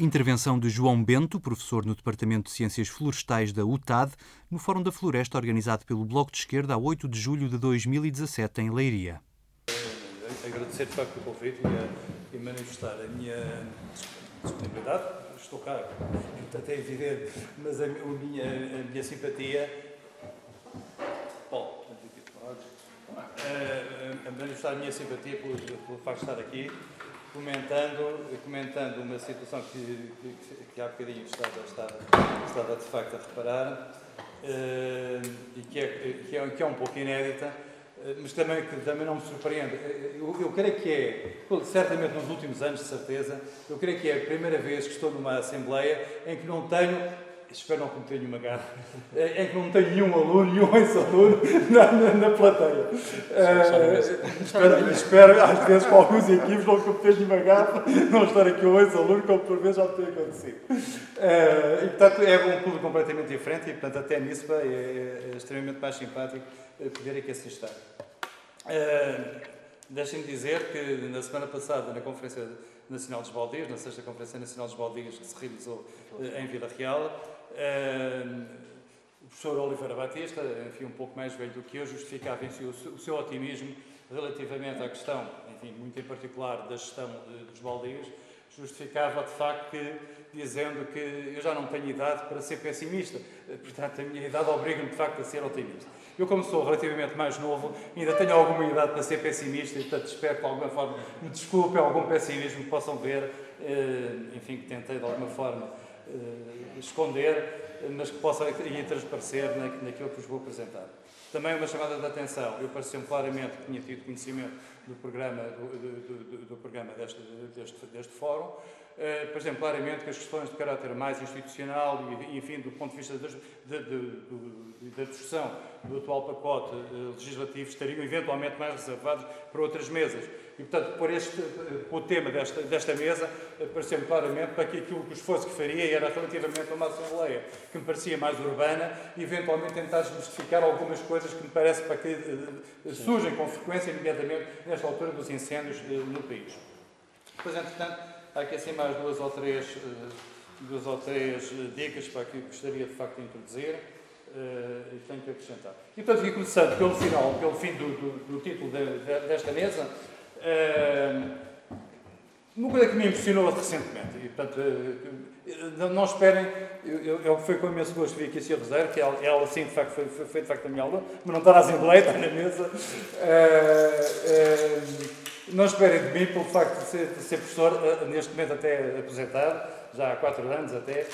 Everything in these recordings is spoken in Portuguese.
Intervenção de João Bento, professor no Departamento de Ciências Florestais da UTAD, no Fórum da Floresta organizado pelo Bloco de Esquerda a 8 de julho de 2017 em Leiria. Agradecer de facto o convite e, e manifestar a minha disponibilidade. Estou cá, portanto é evidente, mas a, minha, a minha simpatia. Bom, a, a manifestar a minha simpatia pelo, pelo facto de estar aqui comentando, comentando uma situação que, que, que há bocadinho estava, estava, estava de facto a reparar uh, e que é, que, é, que é um pouco inédita, uh, mas também, que também não me surpreende. Eh, eu, eu creio que é, certamente nos últimos anos, de certeza, eu creio que é a primeira vez que estou numa Assembleia em que não tenho espero não cometer nenhuma gafa, é, é que não tenho nenhum aluno, nenhum ex-aluno na, na, na, plateia. Uh, espero, espero, às vezes, com alguns equipes, não cometer nenhuma gafa, não estar aqui um ex-aluno, como por vezes já tem acontecido. Uh, e, portanto, é um público completamente diferente e, portanto, até nisso é, é, extremamente mais simpático poder aqui assistir. Uh, Deixem-me dizer que na semana passada, na Conferência Nacional dos Baldios, na sexta Conferência Nacional dos Baldios que se realizou em Vila Real, o professor Oliveira Batista, enfim, um pouco mais velho do que eu, justificava si o seu otimismo relativamente à questão, enfim, muito em particular da gestão dos baldios, justificava de facto que, dizendo que eu já não tenho idade para ser pessimista, portanto a minha idade obriga-me de facto a ser otimista. Eu, como sou relativamente mais novo, ainda tenho alguma idade para ser pessimista e, portanto, espero que de alguma forma me desculpem algum pessimismo que possam ver, eh, enfim, que tentei de alguma forma esconder, mas que possa ir transparecer naquilo que vos vou apresentar. Também uma chamada de atenção, eu pareceu-me claramente que tinha tido conhecimento do programa, do, do, do, do programa deste, deste, deste fórum, por exemplo, claramente que as questões de caráter mais institucional e, enfim, do ponto de vista da discussão do atual pacote uh, legislativo estariam eventualmente mais reservados para outras mesas. E, portanto, por este, o tema desta, desta mesa, pareceu-me claramente para que aquilo que o esforço que faria era relativamente a uma Assembleia que me parecia mais urbana e, eventualmente, tentar justificar algumas coisas que me parece para que surgem com frequência, nomeadamente nesta altura dos incêndios no país. Depois, entretanto, há aqui assim mais duas ou três, uh, duas ou três dicas para que gostaria, de facto, de introduzir. Uh, e tenho que acrescentar. E, portanto, e começando pelo final, pelo fim do, do, do título de, de, desta mesa, uma coisa que me impressionou recentemente, e, portanto, eh, não esperem, eu, eu, foi com imenso gosto vir aqui a Sr. Rosário, que ela, ela sim, de facto, foi, foi, foi, de facto a minha aula, mas não está na Assembleia, está na mesa. Uh, uh, não esperem de mim pelo facto de ser, de ser professor, uh, neste momento até aposentado, já há quatro anos até.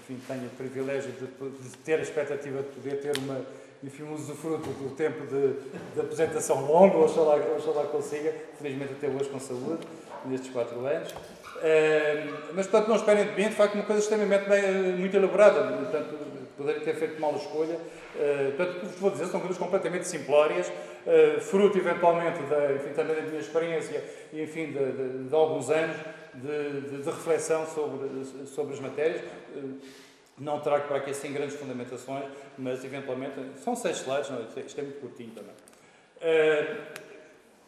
enfim, tenho o privilégio de, de ter a expectativa de poder ter uma enfim, um usufruto do tempo de, de apresentação longo, oxalá, oxalá consiga, felizmente até hoje com saúde, nestes quatro anos. Uh, mas, portanto, não esperem de mim, de facto, uma coisa extremamente bem, muito elaborada, portanto, poderem ter feito mal a escolha. Portanto, o que vos vou dizer são coisas completamente simplórias, uh, fruto, eventualmente, da, enfim, também da minha experiência e, enfim, de, de, de alguns anos de, de, reflexão sobre, sobre as matérias. Uh, não trago para aqui assim grandes fundamentações, mas eventualmente são seis slides, não, isto é muito curtinho também.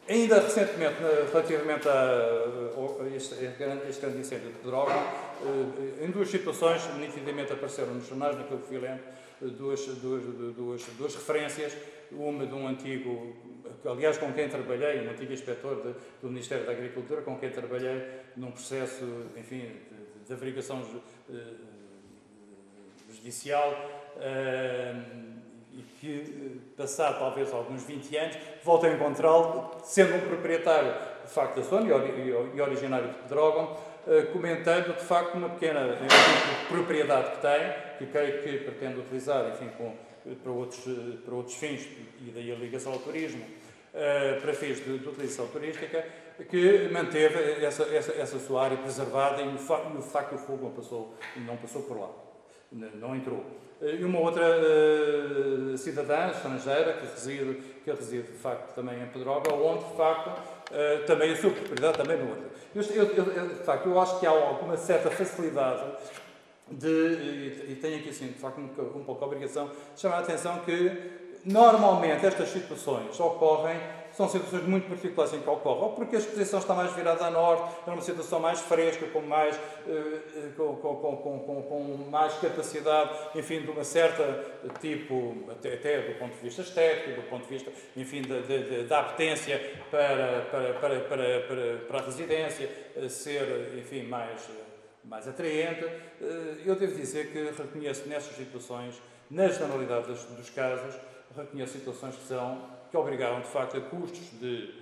Ainda recentemente, relativamente a, este, este, grande incêndio de droga, uh, em duas situações nitidamente apareceram nos jornais, naquilo que fui lendo, duas, duas, duas, duas referências, uma de um antigo, aliás com quem trabalhei, um antigo inspetor de, do Ministério da Agricultura, com quem trabalhei num processo, enfim, de, de averiguação uh, judicial uh, e que, passado talvez alguns 20 anos, volta a encontrá-lo, sendo um proprietário de facto da zona e originário de Pedrógão, uh, comentando de facto uma pequena propriedade que tem, que creio que pretende utilizar enfim, com, para, outros, para outros fins, e daí a ligação ao turismo, para fins de, de utilização turística, que manteve essa, essa, essa sua área preservada e o, facto, o fogo não passou, não passou por lá não entrou. Eh, e uma outra uh, cidadã estrangeira que reside, que reside de facto também em Pedroga, onde de facto uh, também a sua propriedade também não entra. Eu, eu, eu, de facto, eu acho que há alguma certa facilidade de, e, e tenho aqui assim, de facto, um, um pouco a obrigação de chamar a atenção que normalmente estas situações ocorrem são situações muito particulares em que ocorre, ou porque a exposição está mais virada a norte, é uma situação mais fresca, com mais, eh, com, com, com, com, mais capacidade, enfim, de uma certa tipo, até, até do ponto de vista estético, do ponto de vista, enfim, da, da apetência para, para, para, para, para, para a residência, ser, enfim, mais, mais atraente. Eu devo dizer que reconheço nessas situações, na generalidade dos casos, reconheço situações que são que obrigaram, de facto, a custos de,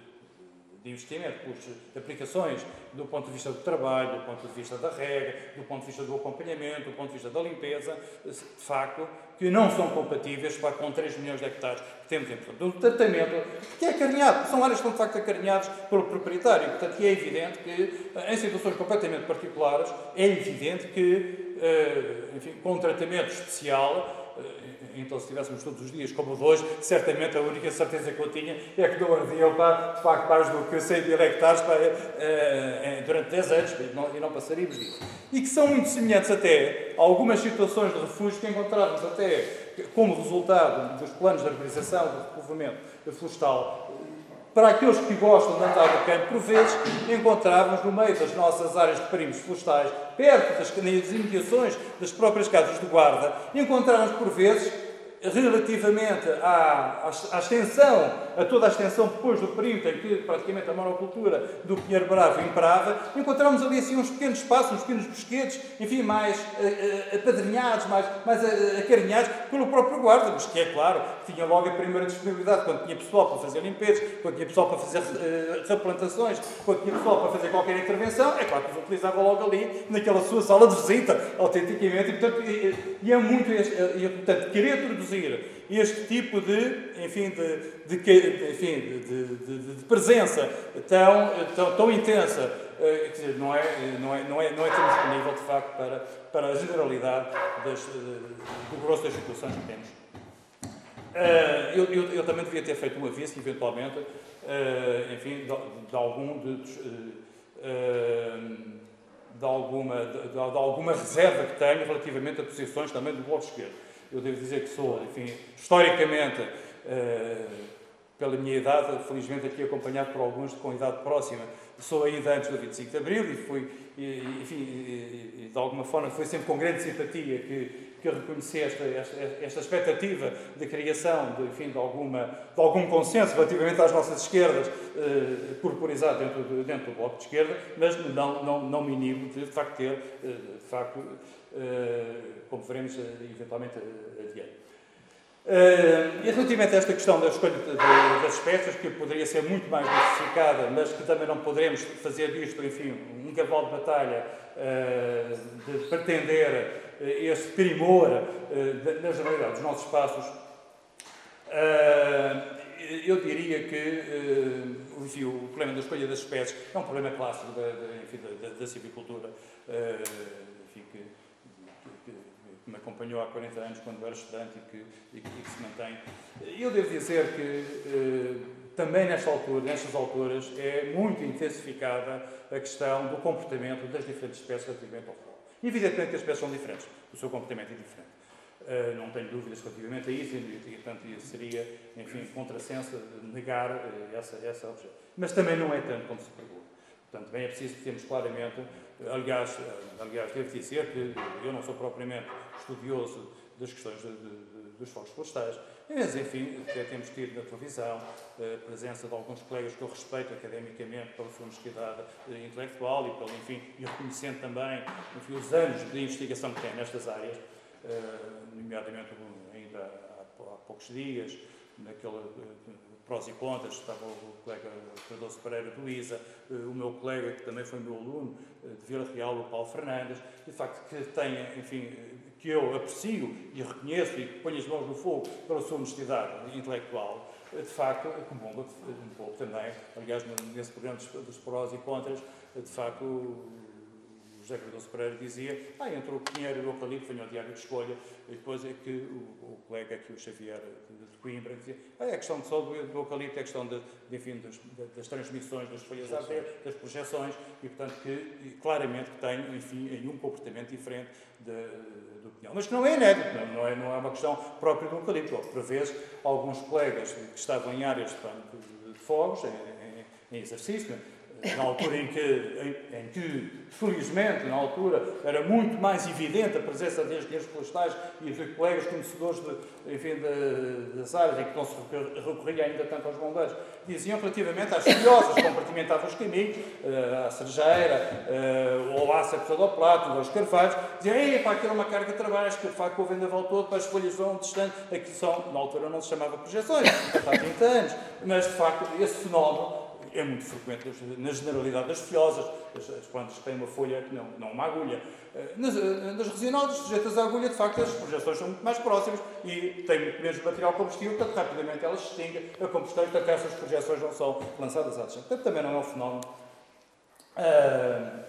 de investimento, custos de aplicações, do ponto de vista do trabalho, do ponto de vista da regra, do ponto de vista do acompanhamento, do ponto de vista da limpeza, de facto, que não são compatíveis para com 3 milhões de hectares que temos em Portugal. Do tratamento, que é acarinhado, são áreas que estão de facto acarinhadas pelo proprietário. Portanto, é evidente que, em situações completamente particulares, é evidente que, eh, enfim, com um tratamento especial, então se estivéssemos todos os dias como de hoje, certamente a única certeza que eu tinha é que não ardiam para, de facto, mais do que 100 mil hectares para, uh, durante 10 anos e não, e não passaríamos disso. E que são muito semelhantes até a algumas situações de refúgio que encontrávamos até como resultado dos planos de arborização, do repovoamento florestal para aqueles que gostam de andar no campo, por vezes encontrávamos no meio das nossas áreas de perímetros florestais, perto das imediações das próprias casas de guarda, encontrávamos por vezes relativamente à, à, extensão, a toda a extensão depois do perímetro em que praticamente a monocultura do Pinheiro Bravo imperava, encontramos ali assim uns pequenos espaços, uns pequenos bosquetes, enfim, mais uh, apadrinhados, mais, mais uh, acarinhados pelo próprio guarda, mas que é claro, tinha logo a primeira disponibilidade, quando tinha pessoal para fazer limpezas, quando tinha pessoal para fazer uh, replantações, quando tinha pessoal para fazer qualquer intervenção, é claro que os utilizava logo ali, naquela sua sala de visita, autenticamente, e, portanto, e, e é muito, e, portanto, querer introduzir reduzir este tipo de, enfim, de, de, enfim, de, de presença tão, tão, tão intensa, eh, dizer, não, é, não, é, não, é, não é disponível, de facto, para, para a generalidade das, do grosso das situações que temos. Eh, eu, eu, eu, também devia ter feito um aviso, eventualmente, eh, enfim, de, de algum de, de alguma, de, de, alguma reserva que tenho relativamente a posições também do Bloco Esquerdo. Eu devo dizer que sou, enfim, historicamente, uh, pela minha idade, felizmente aqui acompanhado por alguns com idade próxima, sou ainda antes do 25 de Abril e fui, e, enfim, e, de alguma forma foi sempre com grande simpatia que, que eu reconheci esta, esta, esta expectativa de criação de, enfim, de, alguma, de algum consenso relativamente às nossas esquerdas eh, corporizado dentro, de, dentro do Bloco de Esquerda, mas não, não, não me inibo de, de facto ter, eh, de facto, como veremos eh, eventualmente eh, adiante. E relativamente a esta questão da escolha das espécies, que poderia ser muito mais diversificada, mas que também não poderemos fazer disto, enfim, um cavalo de batalha de pretender esse primor na generalidade dos nossos espaços, eu diria que enfim, o problema da escolha das espécies é um problema clássico da, da, enfim, da, da civicultura que me acompanhou há 40 anos quando era estudante e que, e que, e que se mantém. Eu devo dizer que eh, também nesta altura, nestas alturas, é muito intensificada a questão do comportamento das diferentes espécies relativamente ao futebol. Evidentemente que as espécies são diferentes, o seu comportamento é diferente. Uh, não tenho dúvidas relativamente a isso, e, portanto, seria, enfim, contrassenso negar uh, essa, essa objeção. Mas também não é tanto como se pergunta. Portanto, bem é preciso que temos claramente Aliás, aliás, devo dizer que eu não sou propriamente estudioso das questões de, de, dos fogos florestais, mas, enfim, temos tido na televisão a presença de alguns colegas que eu respeito academicamente pela sua honestidade intelectual e, pelo, enfim, e reconhecendo também enfim, os anos de investigação que têm nestas áreas, eh, nomeadamente ainda há poucos dias, naquele prós e contras, estava o colega Cardoso Pereira de Luísa, eh, o meu colega, que também foi meu aluno, eh, de Vila Real, o Paulo Fernandes, de facto que tem, enfim, que eu aprecio e reconheço e ponho as mãos no fogo pela sua honestidade intelectual, eh, de facto, comunga um pouco também, aliás, nesse programa dos prós e contras, de facto, José Cardoso Pereira dizia, ah, entre o Pinheiro e o Eucalipto, venho ao diário de escolha, e depois é que o, o colega aqui, o Xavier de, de Coimbra, dizia, ah, é questão de só do, do eucalipto, é questão de, de enfim, das, das, transmissões das folhas terra, das projeções, e portanto que claramente que tem, enfim, um comportamento diferente de, do pinhal. Mas que não é inédito, não, não, é, não é uma questão própria do eucalipto. Por vezes, alguns colegas que estavam em áreas de, fogos em, em, em exercício na altura em que, em, em, que, felizmente, na altura, era muito mais evidente a presença de engenheiros florestais e de colegas conhecedores de, enfim, de, das áreas em que não se recorria ainda tanto aos bombeiros, diziam relativamente às folhosas compartimentavam os caminhos, uh, à cerejeira, ou à cerca do plato, aos carvalhos, diziam, ei, pá, aquilo é uma carga de trabalho, escarfar com o vendaval todo, para as folhas vão distante, aqui são, na altura não se chamava projeções, há 30 anos, mas de facto esse fenómeno é muito frequente na generalidade das fiosas, as, plantas que têm uma folha que não, não uma agulha. Eh, nas, eh, nas resinadas sujeitas à agulha, de facto, as projeções são muito mais próximas e têm muito menos material combustível, portanto, rapidamente elas se extinguem a combustão, portanto, essas projeções não são lançadas à distância. Portanto, também não é um fenómeno. Uh,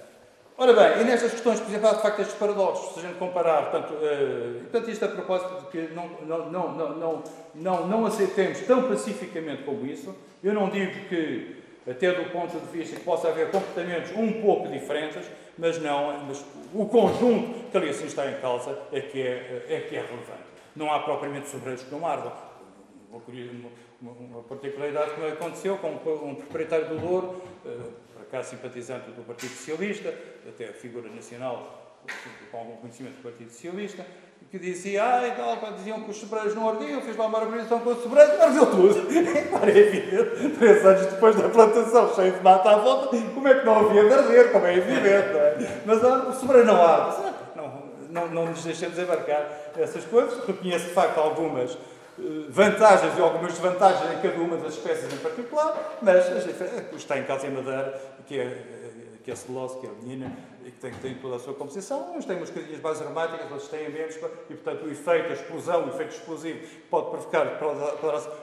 ora bem, e nestas questões, por exemplo, há de facto estes paradoxos, se a gente comparar, portanto, uh, portanto isto a propósito de que não, não, não, não, não, não aceitemos tão pacificamente como isso, eu não digo que até do ponto de vista que possa haver comportamentos um pouco diferentes, mas não, mas o conjunto que ali assim está em causa é que é, é, que é relevante. Não há propriamente sobreiros que não ardam. Uma, uma particularidade que aconteceu com um proprietário do Douro, eh, por acaso simpatizante do Partido Socialista, até figura nacional com algum conhecimento do Partido Socialista, que dizia, ah, tal, pá, diziam que os sobreiros não ardiam, fiz lá uma arborização com os sobreiros, ardeu tudo. Para é evidente, três anos depois da plantação, cheio de mata à volta, como é que não havia de arder, como é evidente, não é? Mas ah, o sobreiro não arde. Não, não, não nos deixemos embarcar essas coisas. Reconheço, de facto, algumas eh, vantagens e algumas desvantagens em cada uma das espécies em particular, mas o que está em casa em Madeira, que é, eh, que é celulose, que é a menina, e que tem, tem toda a sua composição. Uns têm umas casinhas mais aromáticas, outros têm menos, e portanto o efeito, a explosão, o efeito explosivo pode provocar,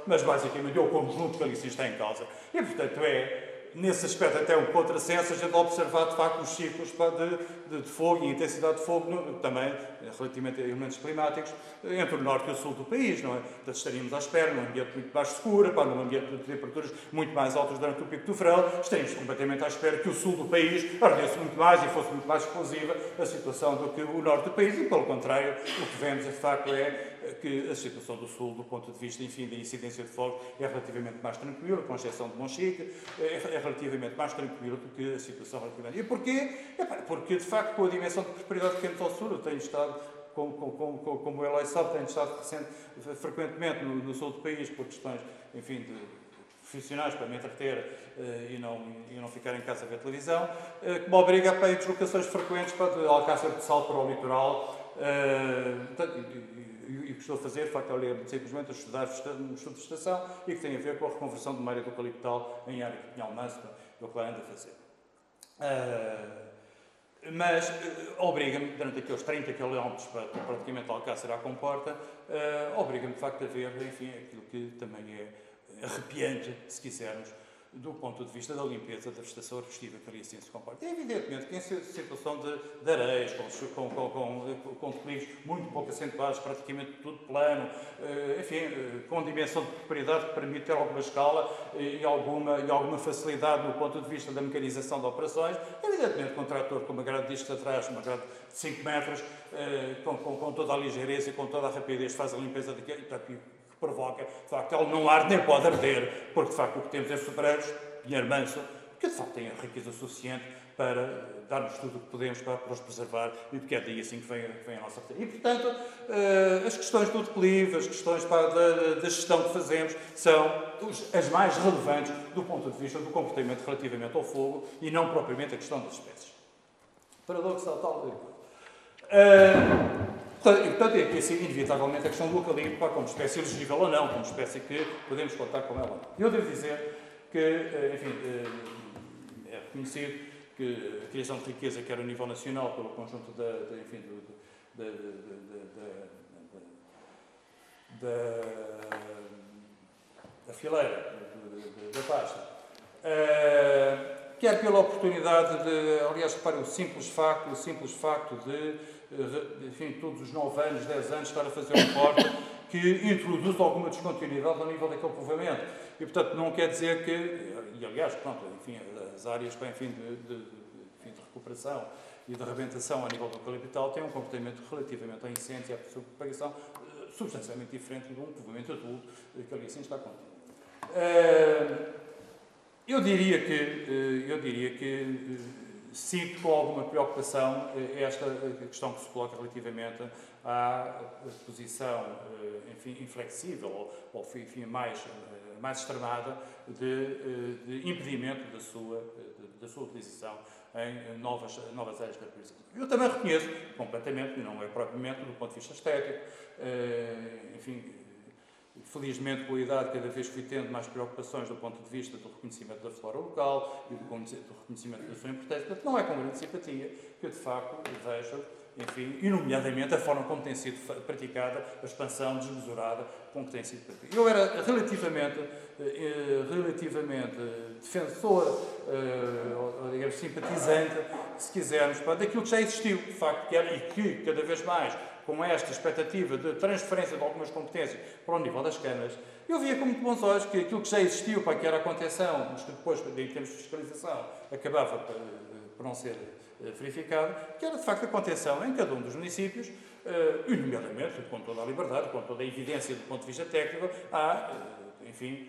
mas basicamente é o conjunto que ali se está em causa. E portanto é nesse aspecto até um contrassenso, a gente observar de facto os ciclos de, de, de fogo e intensidade de fogo, no, também relativamente a elementos climáticos, entre o norte e o sul do país, não é? Portanto, estaríamos à espera, num ambiente muito mais seguro, para num ambiente de temperaturas muito mais altas durante o pico do verão, estaríamos completamente à espera que o sul do país ardesse muito mais e fosse muito mais explosiva a situação do que o norte do país, e pelo contrário, o que vemos de facto é que a situação do Sul, do ponto de vista, enfim, da incidência de fogo, é relativamente mais tranquila, com exceção de Monchique, é, é relativamente mais tranquila do que a situação relativamente. E porquê? Porque, de facto, com a dimensão de prosperidade que temos ao Sul, eu tenho estado, como, como, como, como Eloy sabe, tenho estado recente, frequentemente no, no, Sul do país por questões, enfim, de profissionais para me entreter uh, e, não, e não ficar em casa a ver televisão, uh, que me obriga para deslocações frequentes para de Alcácer de Sal para o litoral, uh, que estou a fazer, de facto, é ler simplesmente a estudar um estudo de estação e que tem a ver com a reconversão de uma área eucaliptal em área de pinhal manso, é o que lá anda a fazer. Uh, mas uh, obriga-me, durante aqueles 30 km para praticamente Alcácer à comporta, uh, obriga-me de facto a ver, enfim, aquilo que também é arrepiante, se quisermos, do ponto de vista da limpeza da vegetação arbustiva que ali assim se comporta. É evidentemente que em situação de, de areias, com, com, com, com declives muito pouco acentuados, praticamente tudo plano, eh, enfim, eh, com dimensão de propriedade que permite ter alguma escala e alguma, e alguma facilidade do ponto de vista da mecanização de operações, evidentemente com um trator com uma grade de discos atrás, uma grade de 5 metros, eh, com, com, com toda a ligeireza e com toda a rapidez faz a limpeza daquele, provoca, de facto, ele não arde nem pode arder, porque de facto o que temos é sobreiros, dinheiro manso, que de facto têm a riqueza suficiente para dar-nos tudo o que podemos para, para os preservar e porque é daí assim que vem, vem a nossa E portanto, uh, as questões do declive, as questões para, da, da, gestão que fazemos são as mais relevantes do ponto de vista do comportamento relativamente ao fogo e não propriamente a questão das espécies. Paradoxal tal. Uh, Portanto, é que assim, inevitavelmente, a questão do eucalipto, como espécie elegível ou não, como espécie que podemos contar com ela. Eu devo dizer que, eh, enfim, eh, é reconhecido que a criação de riqueza, quer a nível nacional, pelo conjunto da, da enfim, do, da, da, da, fileira, da pasta, uh, quer pela oportunidade de, aliás, reparem, o simples facto, o simples facto de eh, enfim, todos os 9 anos, 10 anos, estar a fazer um corte que introduz alguma descontinuidade ao nível daquele povoamento. E, portanto, não quer dizer que, e aliás, pronto, enfim, as áreas enfim, de, de, de, de recuperação e de arrebentação a nível do eucaliptal têm um comportamento relativamente à incêndio e à propagação substancialmente diferente de um povoamento adulto que ali assim está contido. Eu diria que, eu diria que sinto com alguma preocupação esta questão que se coloca relativamente à posição enfim, inflexível ou enfim, mais, mais extremada de, de impedimento da sua, da sua utilização em novas, novas áreas de caracterização. Eu também reconheço completamente, não é propriamente do ponto de vista estético, enfim, felizmente com a idade cada vez fui tendo mais preocupações do ponto de vista do reconhecimento da flora local e do reconhecimento da sua importância. Portanto, não é com grande simpatia que eu, de facto, vejo, enfim, e nomeadamente a forma como tem sido praticada a expansão desmesurada com que tem sido praticada. Eu era relativamente, eh, relativamente defensor, eh, ou, digamos, simpatizante, se quisermos, daquilo que já existiu, de facto, e que cada vez mais com esta expectativa de transferência de algumas competências para o nível das câmaras, eu via com muito bons olhos que aquilo que já existiu, para que era a contenção, mas que depois, em termos de fiscalização, acabava por, por não ser eh, verificado, que era de facto a contenção em cada um dos municípios, uh, nomeadamente, com toda a liberdade, com toda a evidência do ponto de vista técnico, há, enfim,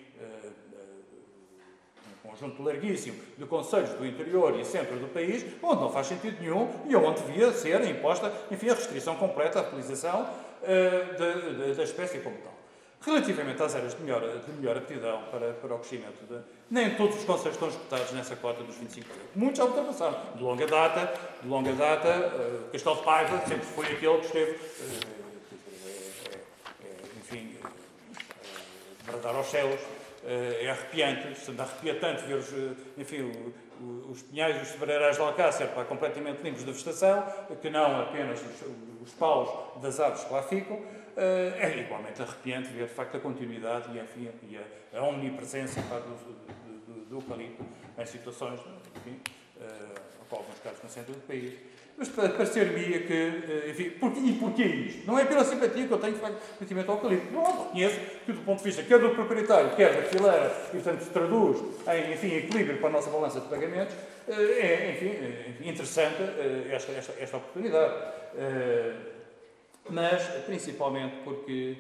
conjunto larguíssimo de conselhos do interior e centro do país, onde não faz sentido nenhum e onde devia ser imposta, enfim, a restrição completa à utilização uh, da espécie como tal. Relativamente às áreas de melhor, de melhor aptidão para, para o crescimento, de, nem todos os conselhos estão esgotados nessa cota dos 25%. Muitos já ultrapassaram. De longa data, de longa data, uh, Castelo de Paiva sempre foi aquele que esteve, uh, enfim, bradar aos céus, é arrepiante, se arrepia tanto ver os, eh, enfim, os pinhais e os sebreirais de Alcácer para, completamente limpos de vegetação, que não apenas os, os paus das árvores que lá ficam. Eh, é igualmente arrepiante ver, de facto, a continuidade e, enfim, a, a omnipresença do, do, do, do eucalipto em situações, enfim, uh, alguns casos no centro do país, mas parecer-me que, eh, enfim, por, e porquê isto? Não é pela simpatia que eu tenho, relativamente ao eucalipto. Não, reconheço que, do ponto de vista quer do proprietário, quer da fileira, e, portanto, se traduz em, enfim, equilíbrio para a nossa balança de pagamentos, eh, é, enfim, eh, interessante esta, esta, esta oportunidade. Mas, principalmente, porque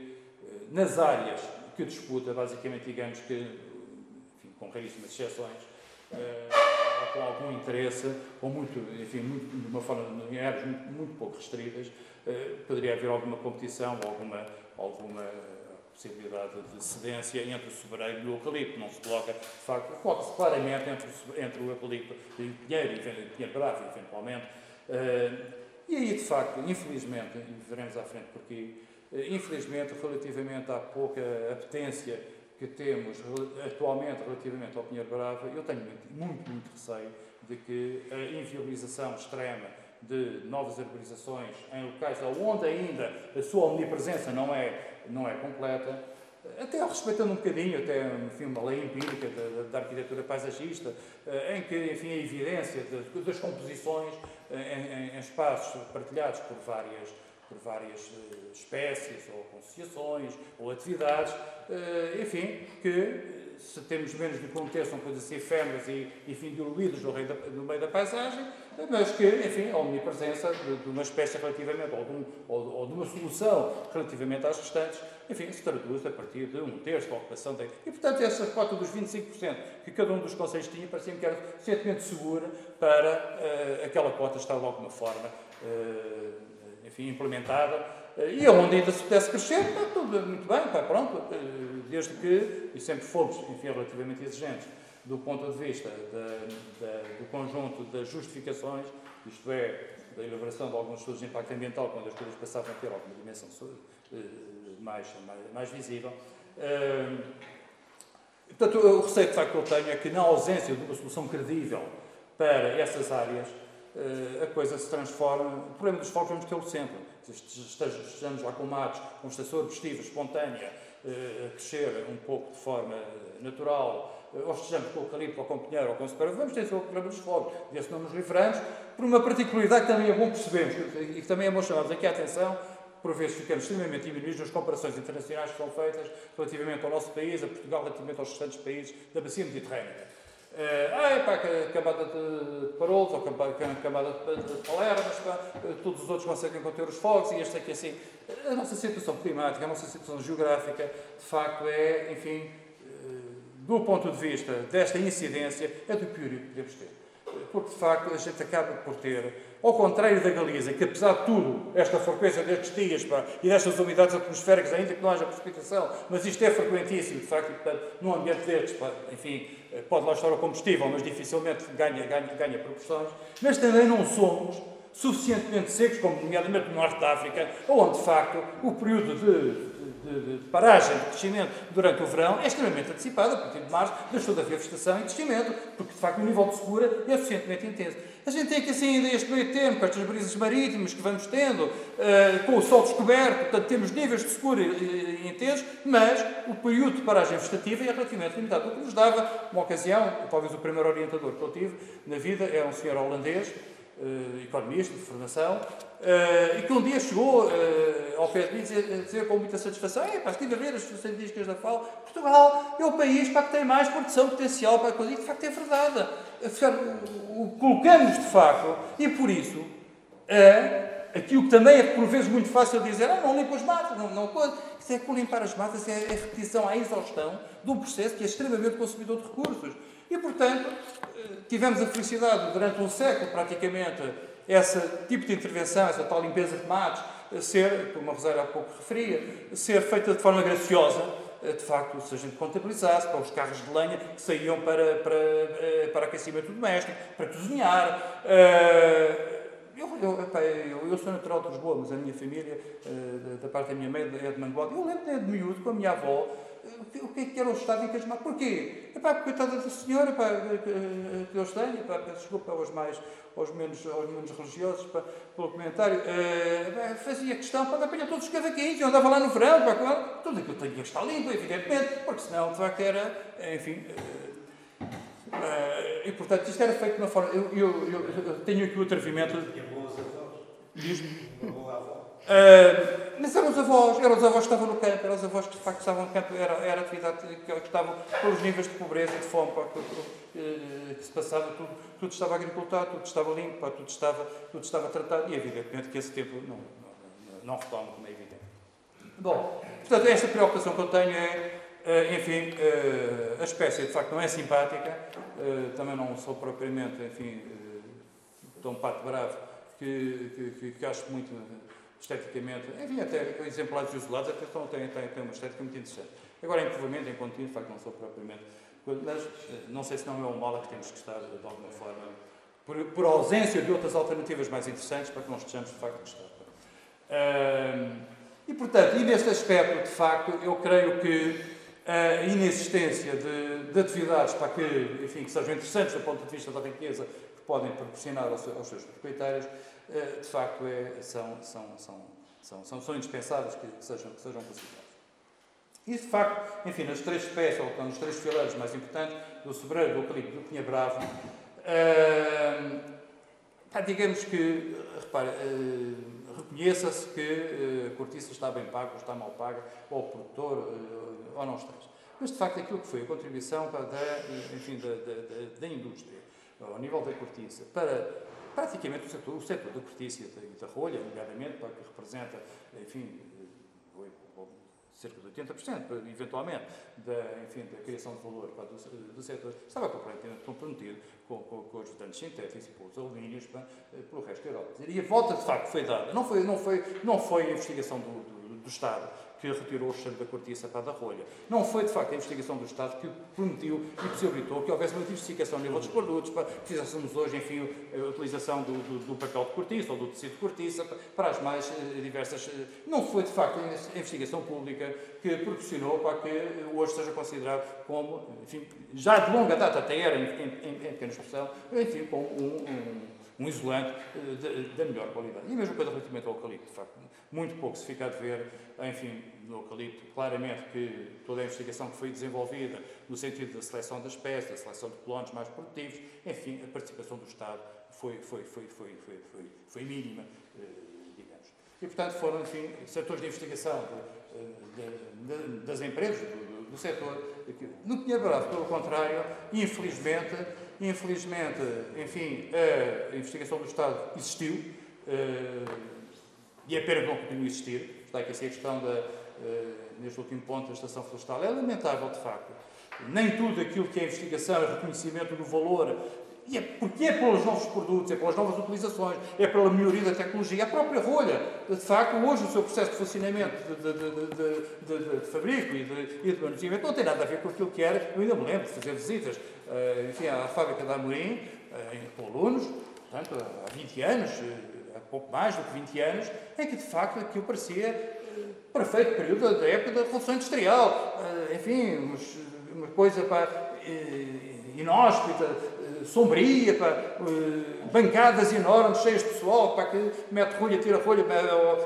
nas áreas que disputa, basicamente, digamos que, enfim, com raríssimas exceções, com algum interesse, ou muito, enfim, muito, de uma forma, em áreas muito, muito pouco restritas, eh, poderia haver alguma competição, alguma, alguma possibilidade de cedência entre o sobreiro e o eucalipto. Não se coloca, de facto, coloca-se claramente entre o, entre o eucalipto e o pinheiro, e bravo, eventualmente. Eh, e aí, de facto, infelizmente, e veremos à frente porque, eh, infelizmente, relativamente à pouca apetência que temos atualmente relativamente ao Pinheiro Brava, eu tenho muito, muito, muito receio de que a inviabilização extrema de novas arborizações em locais onde ainda a sua omnipresença não é, não é completa, até respeitando um bocadinho até enfim, uma lei empírica da, da arquitetura paisagista, eh, em que enfim, a evidência das, das composições eh, em, em, espaços partilhados por várias, por várias eh, espécies ou associações ou atividades, eh, enfim, que se temos menos de contexto, são coisas efêmeras e, enfim, diluídas no, no, meio da paisagem, mas que, enfim, a omnipresença de, de uma espécie relativamente, ou de, um, ou, ou de, uma solução relativamente às restantes, enfim, se traduz a partir de um terço da ocupação da... E, portanto, essa cota dos 25% que cada um dos conselhos tinha, parecia-me que era suficientemente segura para uh, aquela cota estar de alguma forma, uh, enfim, implementada eh, e aonde ainda se pudesse crescer, está tudo muito bem, está pronto, eh, desde que, e sempre fomos, enfim, relativamente exigentes, do ponto de vista da, da, do conjunto das justificações, isto é, da elaboração de alguns estudos de impacto ambiental, quando as coisas passavam a ter alguma dimensão eh, mais, mais, mais visível. Portanto, o receio de facto que eu tenho é que, na ausência de uma solução credível para essas áreas, a coisa se transforma. O problema dos fogos vamos tê-lo sempre estejamos lá com matos, com estação arbustiva espontânea, eh, a crescer um pouco de forma natural, eh, ou estejamos com o eucalipto, ou com o pinheiro, ou com o separa, vamos ter o problema dos fogos. Desse não nos livramos, por uma particularidade que também é bom percebermos, e que também é bom chamarmos aqui a atenção, por vezes ficamos extremamente diminuídos nas comparações internacionais que são feitas relativamente ao nosso país, a Portugal, relativamente aos restantes países da bacia mediterrânea. Uh, ah, é pá, camada de parolos, ou camada de, palermas, pá, todos os outros conseguem conter os fogos, e este aqui assim. A nossa situação climática, a nossa situação geográfica, de facto, é, enfim, uh, do ponto de vista desta incidência, é do pior que podemos ter. Porque, de facto, a gente acaba por ter, ao contrário da Galiza, que apesar de tudo, esta frequência destes dias pá, e destas umidades atmosféricas, ainda que não haja precipitação, mas isto é frequentíssimo, de facto, portanto, num ambiente destes, pá, enfim, pode lá estar o combustível, mas dificilmente ganha, ganha, ganha proporções, mas também não somos suficientemente secos, como nomeadamente no Norte da África, onde, de facto, o período de de, de, paragem de crescimento durante o verão é extremamente antecipada, a partir de março, deixou de haver vegetação e crescimento, porque de facto o nível de secura é suficientemente intenso. A gente tem que assim ainda este meio tempo, com estas brisas marítimas que vamos tendo, uh, com o sol descoberto, portanto temos níveis de secura uh, intensos, mas o período de paragem vegetativa é relativamente limitado. O que nos dava uma ocasião, talvez o primeiro orientador que eu tive na vida, é um senhor holandês, uh, economista de formação, uh, e que um dia chegou uh, ao pé de mim dizer, dizer com muita satisfação: é, pá, estive a ver as estatísticas da FAO, Portugal é o país para que tem mais produção potencial para a coisa, e de facto é verdade. Colocamos de facto, e por isso, é, aquilo que também é por vezes muito fácil dizer: ah, não limpa as matas, não, não coisa. Isso é que limpar as matas é a repetição à exaustão de um processo que é extremamente consumidor de recursos. E, portanto, tivemos a felicidade durante um século, praticamente, esse tipo de intervenção, essa tal limpeza de matos, ser, como a Rosário há pouco referia, ser feita de forma graciosa, de facto, se a gente contabilizasse para os carros de lenha que saíam para, para, eh, para aquecimento doméstico, para cozinhar. Eh, eu, eu, eu, eu, sou natural de Lisboa, mas a minha família, eh, da parte da minha mãe, é de Mangualde. Eu lembro de miúdo, com a minha avó, o que, é que era o Estado encasimado? Porquê? Coitada da senhora, epá, que Deus tenha, epá, desculpa aos mais, aos menos, aos menos religiosos, epá, pelo comentário, fazia questão para apanhar todos os cavaquinhos, eu andava lá no verão, epá, tudo aquilo tinha que estar limpo, evidentemente, porque senão, de facto, era, enfim... E portanto, isto era feito de uma forma. Eu, eu, eu, eu tenho aqui o atrevimento. Avó. Uh, mas eram os avós, eram os avós que estavam no campo, eram os avós que de facto estavam no campo, era, era a atividade que, que estavam pelos níveis de pobreza e de fome pá, que, que, que, se passava, tudo, tudo estava agricultado, tudo estava limpo, pá, tudo, estava, tudo estava tratado e evidentemente que esse tempo não, não, não retoma, como é evidente. Bom, portanto, esta preocupação que eu tenho é, eh, enfim, eh, a espécie de facto não é simpática, também não sou propriamente, enfim, tão pato bravo que, que, que acho muito esteticamente, enfim, até exemplares isolados, até estão, têm, têm, têm uma estética muito interessante. Agora, em provamento, em contínuo, de facto, não sou propriamente. Mas eh, não sei se não é um mal a que temos que estar, de alguma forma, por, por ausência de outras alternativas mais interessantes para que não estejamos, de facto, a gostar. e, portanto, e neste aspecto, de facto, eu creio que a inexistência de, de atividades para que, enfim, que sejam interessantes do ponto de vista da riqueza que podem proporcionar aos, aos seus proprietários, de facto é, são, são, são, são, são, indispensáveis que, sejam, que sejam. E, de facto, enfim, nas três espécies, ou nos três fileiros mais importantes, do sobreiro, do eucalipto do pinha bravo, uh, digamos que, repare, uh, reconheça-se que uh, a cortiça está bem paga, ou está mal paga, ou o produtor, ou não está. Mas, de facto, aquilo que foi a contribuição da, enfim, da, da, da indústria, ao nível da cortiça, para praticamente o setor, o setor da cortiça e da rolha, nomeadamente, que representa, enfim, cerca de 80%, eventualmente, da, enfim, da criação de valor do, do setor, estava completamente comprometido com, com, com os vedanos sintéticos e com os alumínios para, pelo resto da Europa. E a volta, de facto, foi dada. Não foi, não foi, não foi a investigação do, do, do Estado, que retirou o cheiro da cortiça para da rolha. Não foi, de facto, a investigação do Estado que permitiu e possibilitou que houvesse uma diversificação a nível dos produtos, para que fizéssemos hoje, enfim, a utilização do, do, do papel de cortiça ou do tecido de cortiça para as mais eh, diversas. Eh, não foi, de facto, a investigação pública que proporcionou para que hoje seja considerado como, enfim, já de longa data até era em, em, em pequena expressão, enfim, como um, um, um isolante eh, da melhor qualidade. E a mesma coisa relativamente ao eucalipto, de facto. Muito pouco se fica a ver, enfim, no eucalipto. Claramente que toda a investigação que foi desenvolvida no sentido da seleção das espécies, da seleção de colonos mais produtivos, enfim, a participação do Estado foi, foi, foi, foi, foi, foi, foi mínima, eh, digamos. E, portanto, foram, enfim, setores de investigação de, de, de, das empresas, do, do, setor. No Pinheiro Bravo, pelo contrário, infelizmente, infelizmente, enfim, a investigação do Estado existiu, eh, e é pena que não continue a existir. Está aqui a questão da, uh, neste último ponto da estação florestal. É lamentável, de facto, nem tudo aquilo que é investigação é reconhecimento do valor e é porque é pelos novos produtos, é pelas novas utilizações, é pela melhoria da tecnologia. A própria rolha, de facto, hoje o seu processo de funcionamento de, de, de, de fabrico e de, e de manuseamento não tem nada a ver com aquilo que era. Eu ainda me lembro de fazer visitas uh, enfim, à fábrica da Amorim, uh, com alunos, portanto, há 20 anos, pouco mais do que 20 anos, em que de facto aquilo parecia perfeito período da época da Revolução Industrial. enfim, uma coisa para inóspita, sombria, uh, bancadas enormes, cheias de pessoal, pá, que mete rolha, tira rolha,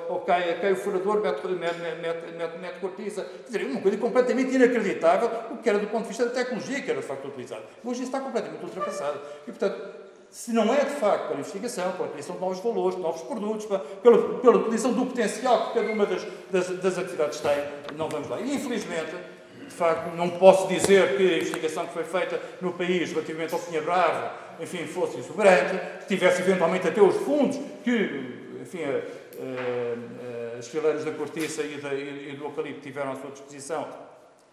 ou, cai, cai o furador, mete, mete, mete, mete, mete cortiça. Quer dizer, uma coisa completamente inacreditável, o que era do ponto de vista da tecnologia que era de facto utilizado. Hoje isso está completamente ultrapassado. E, portanto, se não é de facto para a investigação, para a criação de novos valores, de novos produtos, para, pela, pela utilização do potencial que cada uma das, das, das atividades tem, não vamos lá. E, infelizmente, de facto, não posso dizer que a investigação que foi feita no país relativamente ao Pinha Brava, enfim, fosse exuberante, que tivesse eventualmente até os fundos que, enfim, a, a, as fileiras da cortiça e, da, e, do eucalipto tiveram à sua disposição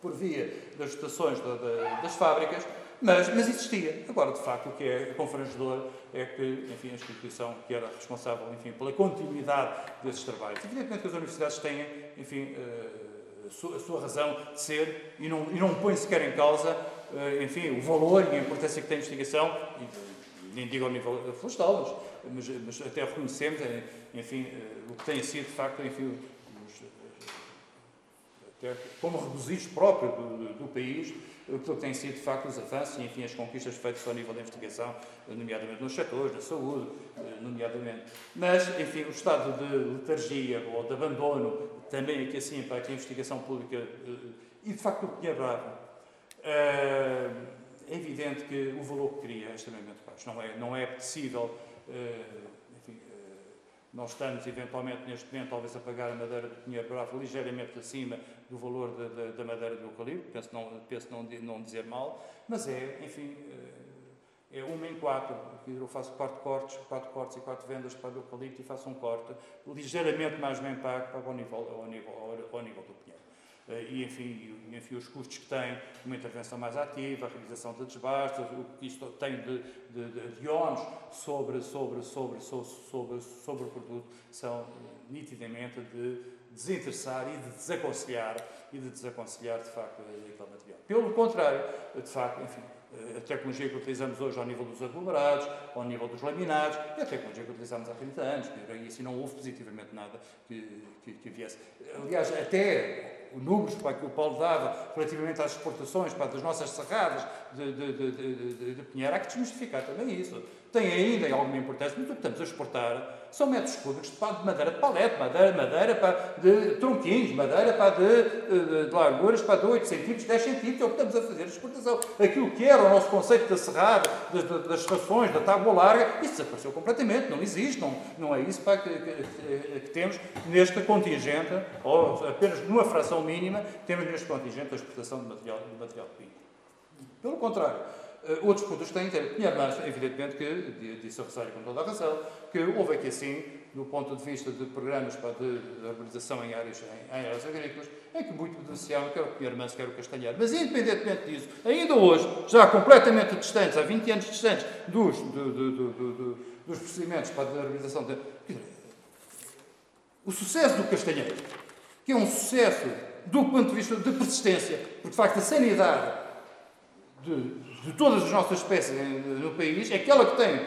por via das estações da, da, das fábricas, mas, mas existia. Agora, de facto, o que é conferenciador é que, enfim, a instituição que era responsável, enfim, pela continuidade desses trabalhos. Evidentemente que as universidades têm, enfim, uh, a sua razão de ser e não, e não põe sequer em causa, eh, enfim, o valor e a importância que tem a investigação, e, nem digo ao nível florestal, mas, mas, mas até reconhecemos, eh, enfim, eh, o que tem sido, de facto, enfim, como regozijo próprio do, do país, o que tem sido, de facto, os avanços e, enfim, as conquistas feitas ao nível da investigação, nomeadamente nos setores, na saúde, nomeadamente. Mas, enfim, o estado de letargia ou de abandono, também aqui assim, para a investigação pública, eh, e de facto o que é bravo, é evidente que o valor que cria é extremamente baixo. Não é, não é possível, eh, nós estamos eventualmente neste momento talvez a pagar a madeira do Pinheiro Bravo ligeiramente acima do valor da, da, da madeira do eucalipto, penso, não, penso não, não dizer mal, mas é, enfim, é uma em quatro. Eu faço quatro cortes, quatro cortes e quatro vendas para o eucalipto e faço um corte ligeiramente mais bem pago para o nível, ao, nível, ao, ao nível do pinheiro. Eh, e, enfim, enfim, os custos que tem uma intervenção mais ativa, a realização de desbastos, o que isto tem de, de, de, de sobre, sobre, sobre, sobre, sobre, sobre o produto são nitidamente de desinteressar e de desaconselhar e de desaconselhar, de facto, aquele material. Pelo contrário, de facto, enfim, a tecnologia que utilizamos hoje ao nível dos aglomerados, ao nível dos laminados, e a tecnologia que utilizámos há 30 anos, e assim não houve positivamente nada que, que, que viesse. Aliás, até números para que o Paulo dava relativamente às exportações para das nossas serradas de, de, de, de, de há que desmistificar também isso. Tem ainda alguma importância, mas o que estamos a exportar são metros cúbicos de madeira de palete, madeira, madeira para de tronquinhos, madeira para de, de, de larguras para de 8 centímetros, 10 centímetros, é o que estamos a fazer a exportação. Aquilo que era o nosso conceito da serrada, das, das da tábua larga, isso desapareceu completamente, não existe, não, não é isso para que, que, que temos neste contingente, ou apenas numa fração mínima, temos neste contingente a exportação de material de, material de pinho. Pelo contrário, eh, outros produtos têm tempo. E mas, evidentemente, que, disse a Rosário com toda a razão, que houve aqui, assim, do ponto de vista de programas para de, de arborização em áreas, em, em, áreas agrícolas, em que muito beneficiavam, quer o Pinheiro Manso, quer o Castanheiro. Mas, independentemente disso, ainda hoje, já completamente distantes, há 20 anos distantes dos, do, do, do, dos procedimentos para a arborização, de, o sucesso do Castanheiro, que é um sucesso do ponto de vista de persistência, porque, de facto, a sanidade de, de todas as nossas espécies no país, é aquela que tem,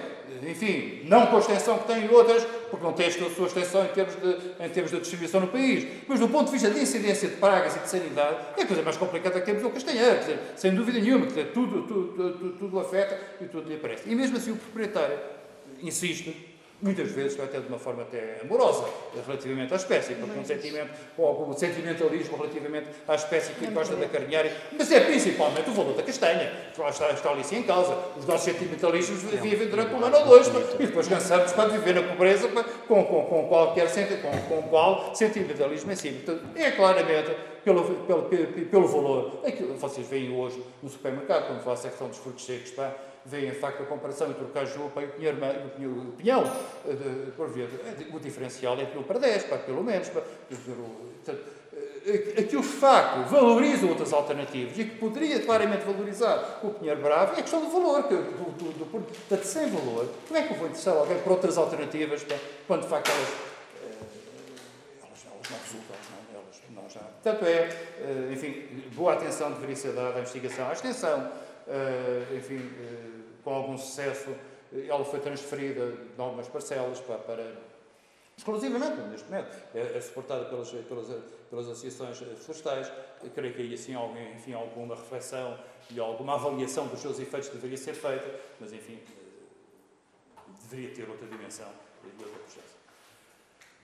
enfim, não com a extensão que tem outras, porque não tem a sua extensão em termos, de, em termos de distribuição no país, mas do ponto de vista de incidência de pragas e de sanidade, é a coisa mais complicada que temos é o castanheiro, dizer, sem dúvida nenhuma, dizer, tudo, tudo, tudo, tudo afeta e tudo lhe aparece. E mesmo assim o proprietário insiste muitas vezes até de uma forma até amorosa relativamente à espécie, porque um sentimento, ou algum sentimentalismo relativamente à espécie que gosta da carnear, mas é principalmente o valor da castanha, está, está ali sim em causa. Os nossos sentimentalismos vivem durante um ano ou dois, e depois cansamos para viver na pobreza com, com, com, qualquer, com, com qual sentimentalismo em si. Portanto, é claramente pelo, pelo, pelo, pelo valor. É que vocês veem hoje no supermercado, quando faz a secção dos frutos secos, pá, veem de facto a comparação entre o caju e o pinhão, eh, por ver, o diferencial é 1 para 10, pá, pelo menos. Eh, a que o FACO valoriza outras alternativas e que poderia claramente valorizar o Pinheiro Bravo é a questão do valor, do, do, do, portanto, sem valor, como é que eu vou interessar alguém por outras alternativas quando de facto elas, elas, elas não resultam, não, elas não já. Portanto, é, enfim, boa atenção deveria ser dada à investigação, à extensão, enfim, com algum sucesso, ela foi transferida de algumas parcelas para, para exclusivamente neste momento, é, é suportada pelas, pelas, pelas associações florestais. Eu creio que aí assim, algum, enfim, alguma reflexão e alguma avaliação dos seus efeitos deveria ser feita, mas enfim, deveria ter outra dimensão e outra projeção.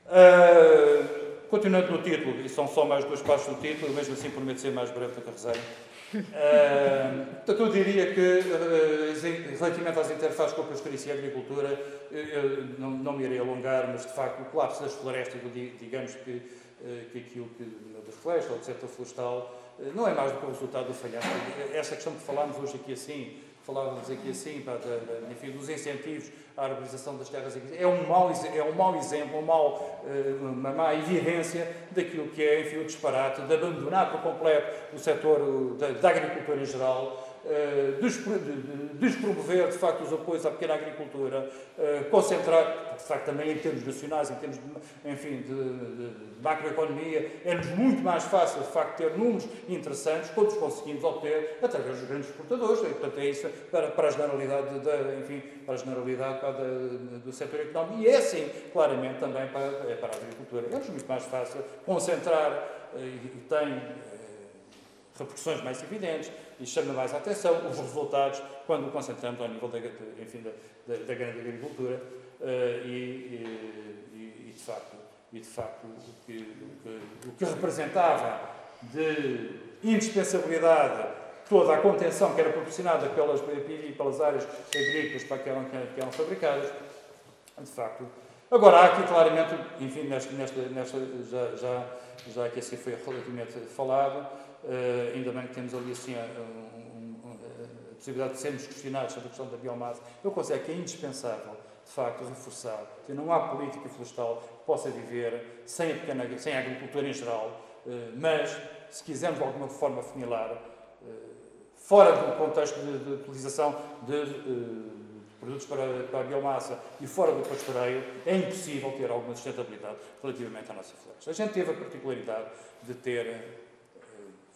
Uh, continuando no título, e são só mais duas partes do título, mesmo assim prometo ser mais breve do que a resenha. Uh, portanto, eu diria que, uh, relativamente às interfaces com a pescaria e a agricultura, eu não, não, me irei alongar, mas de facto o colapso das florestas, digamos que, uh, que aquilo que, da floresta ou do setor florestal, não é mais do que o resultado do falhanço. Esta questão que falámos hoje aqui assim, falávamos aqui assim, de, enfim, dos incentivos à arborização das terras é um mau, é um mau exemplo, um mau, eh, uma má evidência daquilo que é, enfim, o disparate de abandonar por completo o setor da, da agricultura em geral, despromover, de facto, os apoios à pequena agricultura, eh, concentrar, de facto, também em termos nacionais, em termos, de, enfim, de, de, de macroeconomia, é-nos muito mais fácil, de facto, ter números interessantes quando os conseguimos obter através dos grandes exportadores, e, portanto, é isso para, para a generalidade, de, enfim, para a generalidade para do setor económico, e é, sim, claramente, também para, é para a agricultura. É-nos muito mais fácil concentrar, eh, e tem repercussões mais evidentes, e chama mais a atenção os resultados quando o concentramos ao nível da, enfim, da, da, da grande agricultura uh, e, e, e, de facto, e de facto o que, o que, o que representava de indispensabilidade toda a contenção que era proporcionada pelas, pelas áreas agrícolas para que eram, que eram fabricadas, de facto. Agora, há aqui claramente, enfim, nesta, nesta já, já, já que assim foi relativamente falado, Uh, ainda bem que temos ali assim a, um, um, a, possibilidade de sermos questionados sobre a questão da biomassa. Eu considero que é indispensável, de facto, reforçar que não há política florestal que possa viver sem a, pequena, sem a agricultura em geral, uh, mas se quisermos de alguma forma funilar, uh, fora do contexto de, de utilização de produtos para, para, a biomassa e fora do pastoreio, é impossível ter alguma sustentabilidade relativamente à nossa floresta. A gente teve a particularidade de ter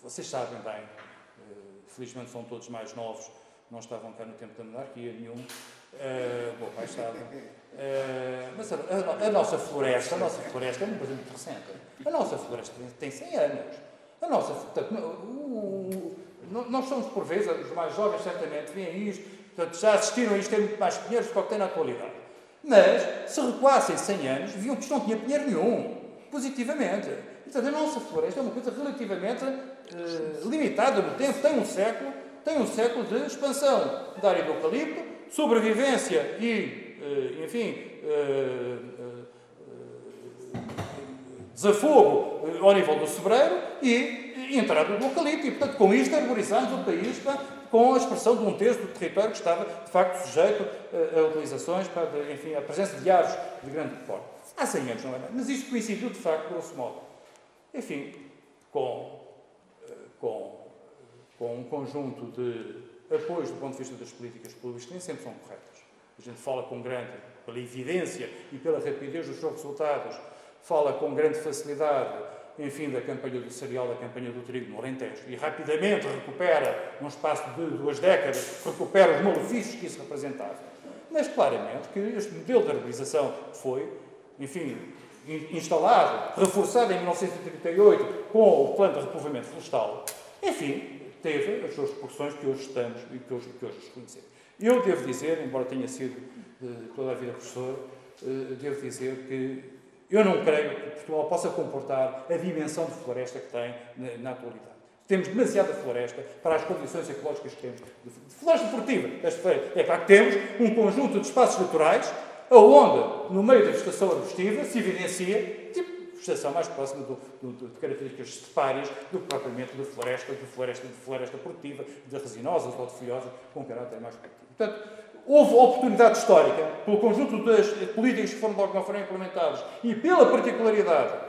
vocês sabem bem, eh, felizmente são todos mais novos, não estavam cá no tempo da monarquia nenhum. Uh, bom, pai estava. Uh, mas a, a, a, nossa floresta, a nossa floresta é coisa muito recente. A nossa floresta tem 100 anos. A nossa, portanto, o, o, nós somos, por vezes, os mais jovens certamente veem isto, portanto, já assistiram a isto, tem muito mais pinheiros do que tem na atualidade. Mas, se recuassem 100 anos, viam que isto não tinha pinheiro nenhum, positivamente. Portanto, a nossa floresta é uma coisa relativamente uh, limitada no tempo, tem um século, tem um século de expansão da área do eucalipto, sobrevivência e, uh, enfim, uh, desafogo ao nível do sobreiro e entrada do eucalipto. E, portanto, com isto arborizamos o país para, com a expressão de um terço do território que estava, de facto, sujeito a utilizações, para, enfim, a presença de árvores de grande porte. Há 100 anos, não é? Mas isto coincidiu, de facto, grosso modo. Enfim, com com, com um conjunto de apoios do ponto de vista das políticas públicas que nem sempre são corretas. A gente fala com grande, pela evidência e pela rapidez dos seus resultados, fala com grande facilidade, enfim, da campanha do cereal, da campanha do trigo no Alentejo, e rapidamente recupera, num espaço de duas décadas, recupera os malefícios que isso representava. Mas claramente que este modelo de arborização foi, enfim, instalado, reforçado em 1938 com o plano de repovoamento florestal, enfim, teve as suas proporções que hoje estamos e que hoje, que hoje reconhecemos. Eu devo dizer, embora tenha sido de toda a vida professor, eh, devo dizer que eu não creio que Portugal possa comportar a dimensão de floresta que tem na, na atualidade. Temos demasiada floresta para as condições ecológicas que temos. De floresta esportiva, é claro que temos um conjunto de espaços naturais aonde, no meio da vegetação arbustiva, se evidencia tipo, vegetação mais próxima do, do, de características estepárias do que propriamente de floresta, de floresta, de floresta produtiva, de resinosas ou de folhosas, com caráter mais produtivo. Portanto, houve oportunidade histórica, pelo conjunto das políticas que foram implementadas e pela particularidade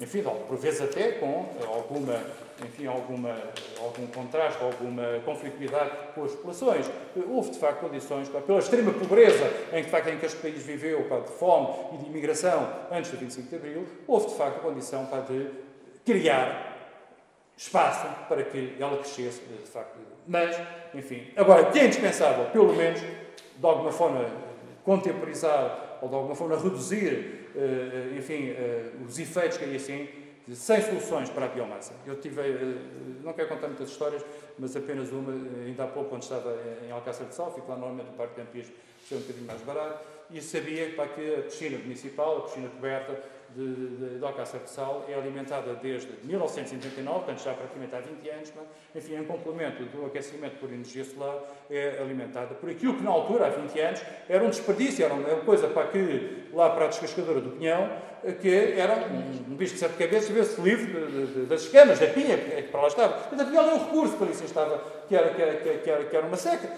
enfim, por vezes até com alguma, enfim, alguma, algum contraste, alguma conflitualidade com as populações. Houve, de facto, condições, pela extrema pobreza em que, de facto, em que este país viveu, pá, de fome e de imigração antes do 25 de Abril, houve, de facto, a condição pá, de criar espaço para que ela crescesse, de facto. Mas, enfim, agora, que é indispensável, pelo menos, de alguma forma, contemporizar ou de alguma forma reduzir, eh, enfim, eh, os efeitos que aí assim, sem soluções para a biomassa. Eu tive, eh, não quero contar muitas histórias, mas apenas uma, ainda há pouco, quando estava em Alcácer de Sal, fico lá normalmente no Parque de Campismo, foi um bocadinho mais barato, e sabia para que a piscina municipal, a piscina coberta, de, de, de Alcácer de Sal é alimentada desde 1999, portanto já praticamente há 20 anos, mas, enfim, em complemento do aquecimento por energia solar, é alimentada por aquilo que na altura, há 20 anos, era um desperdício, era uma coisa para que, lá para a descascadora do Pinhão, que era um, bicho de sete cabeças, vê-se livre das escamas, da pinha que, que para lá estava. Portanto, havia ali um recurso para isso estava, que era, que, era, que, era, que era uma seca.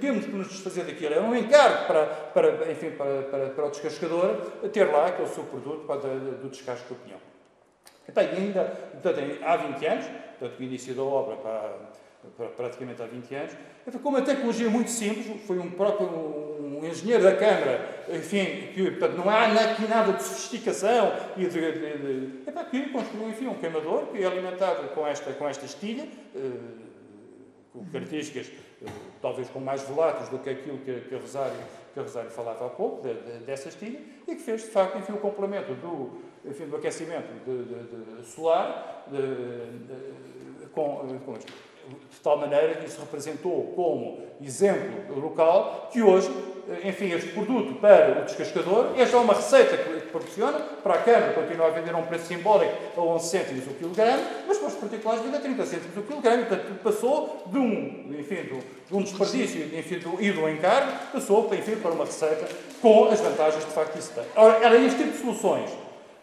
Temos que nos desfazer daquilo. Era um encargo para, para, enfim, para, para, para o descascador ter lá aquele para, do descasque do pinhão. Então, ainda, portanto, há 20 anos, portanto, o início da obra para, praticamente há 20 anos, com uma tecnologia muito simples, foi um próprio um engenheiro da Câmara, enfim, que portanto, não há aqui nada de sofisticação e de, de, de é para que construiu enfim, um queimador que é alimentado com esta, com esta estilha, eh, com características eh, talvez com mais voláteis do que aquilo que, que, Rosário, que Rosário falava há pouco, de, de, dessa estilha, e que fez, de facto, enfim, o complemento do, enfim, do aquecimento solar com, com isto de tal maneira que isso representou como exemplo local que hoje, eh, enfim, este produto para o descascador, esta é uma receita que proporciona, para a Câmara continua a vender a um preço simbólico a 11 cêntimos o quilograma, mas para os particulares vende a 30 cêntimos o quilograma, portanto passou de um, enfim, de um desperdício enfim, do, e do encargo, passou enfim, para uma receita com as vantagens de facto que isso tem. Ora, era este tipo de soluções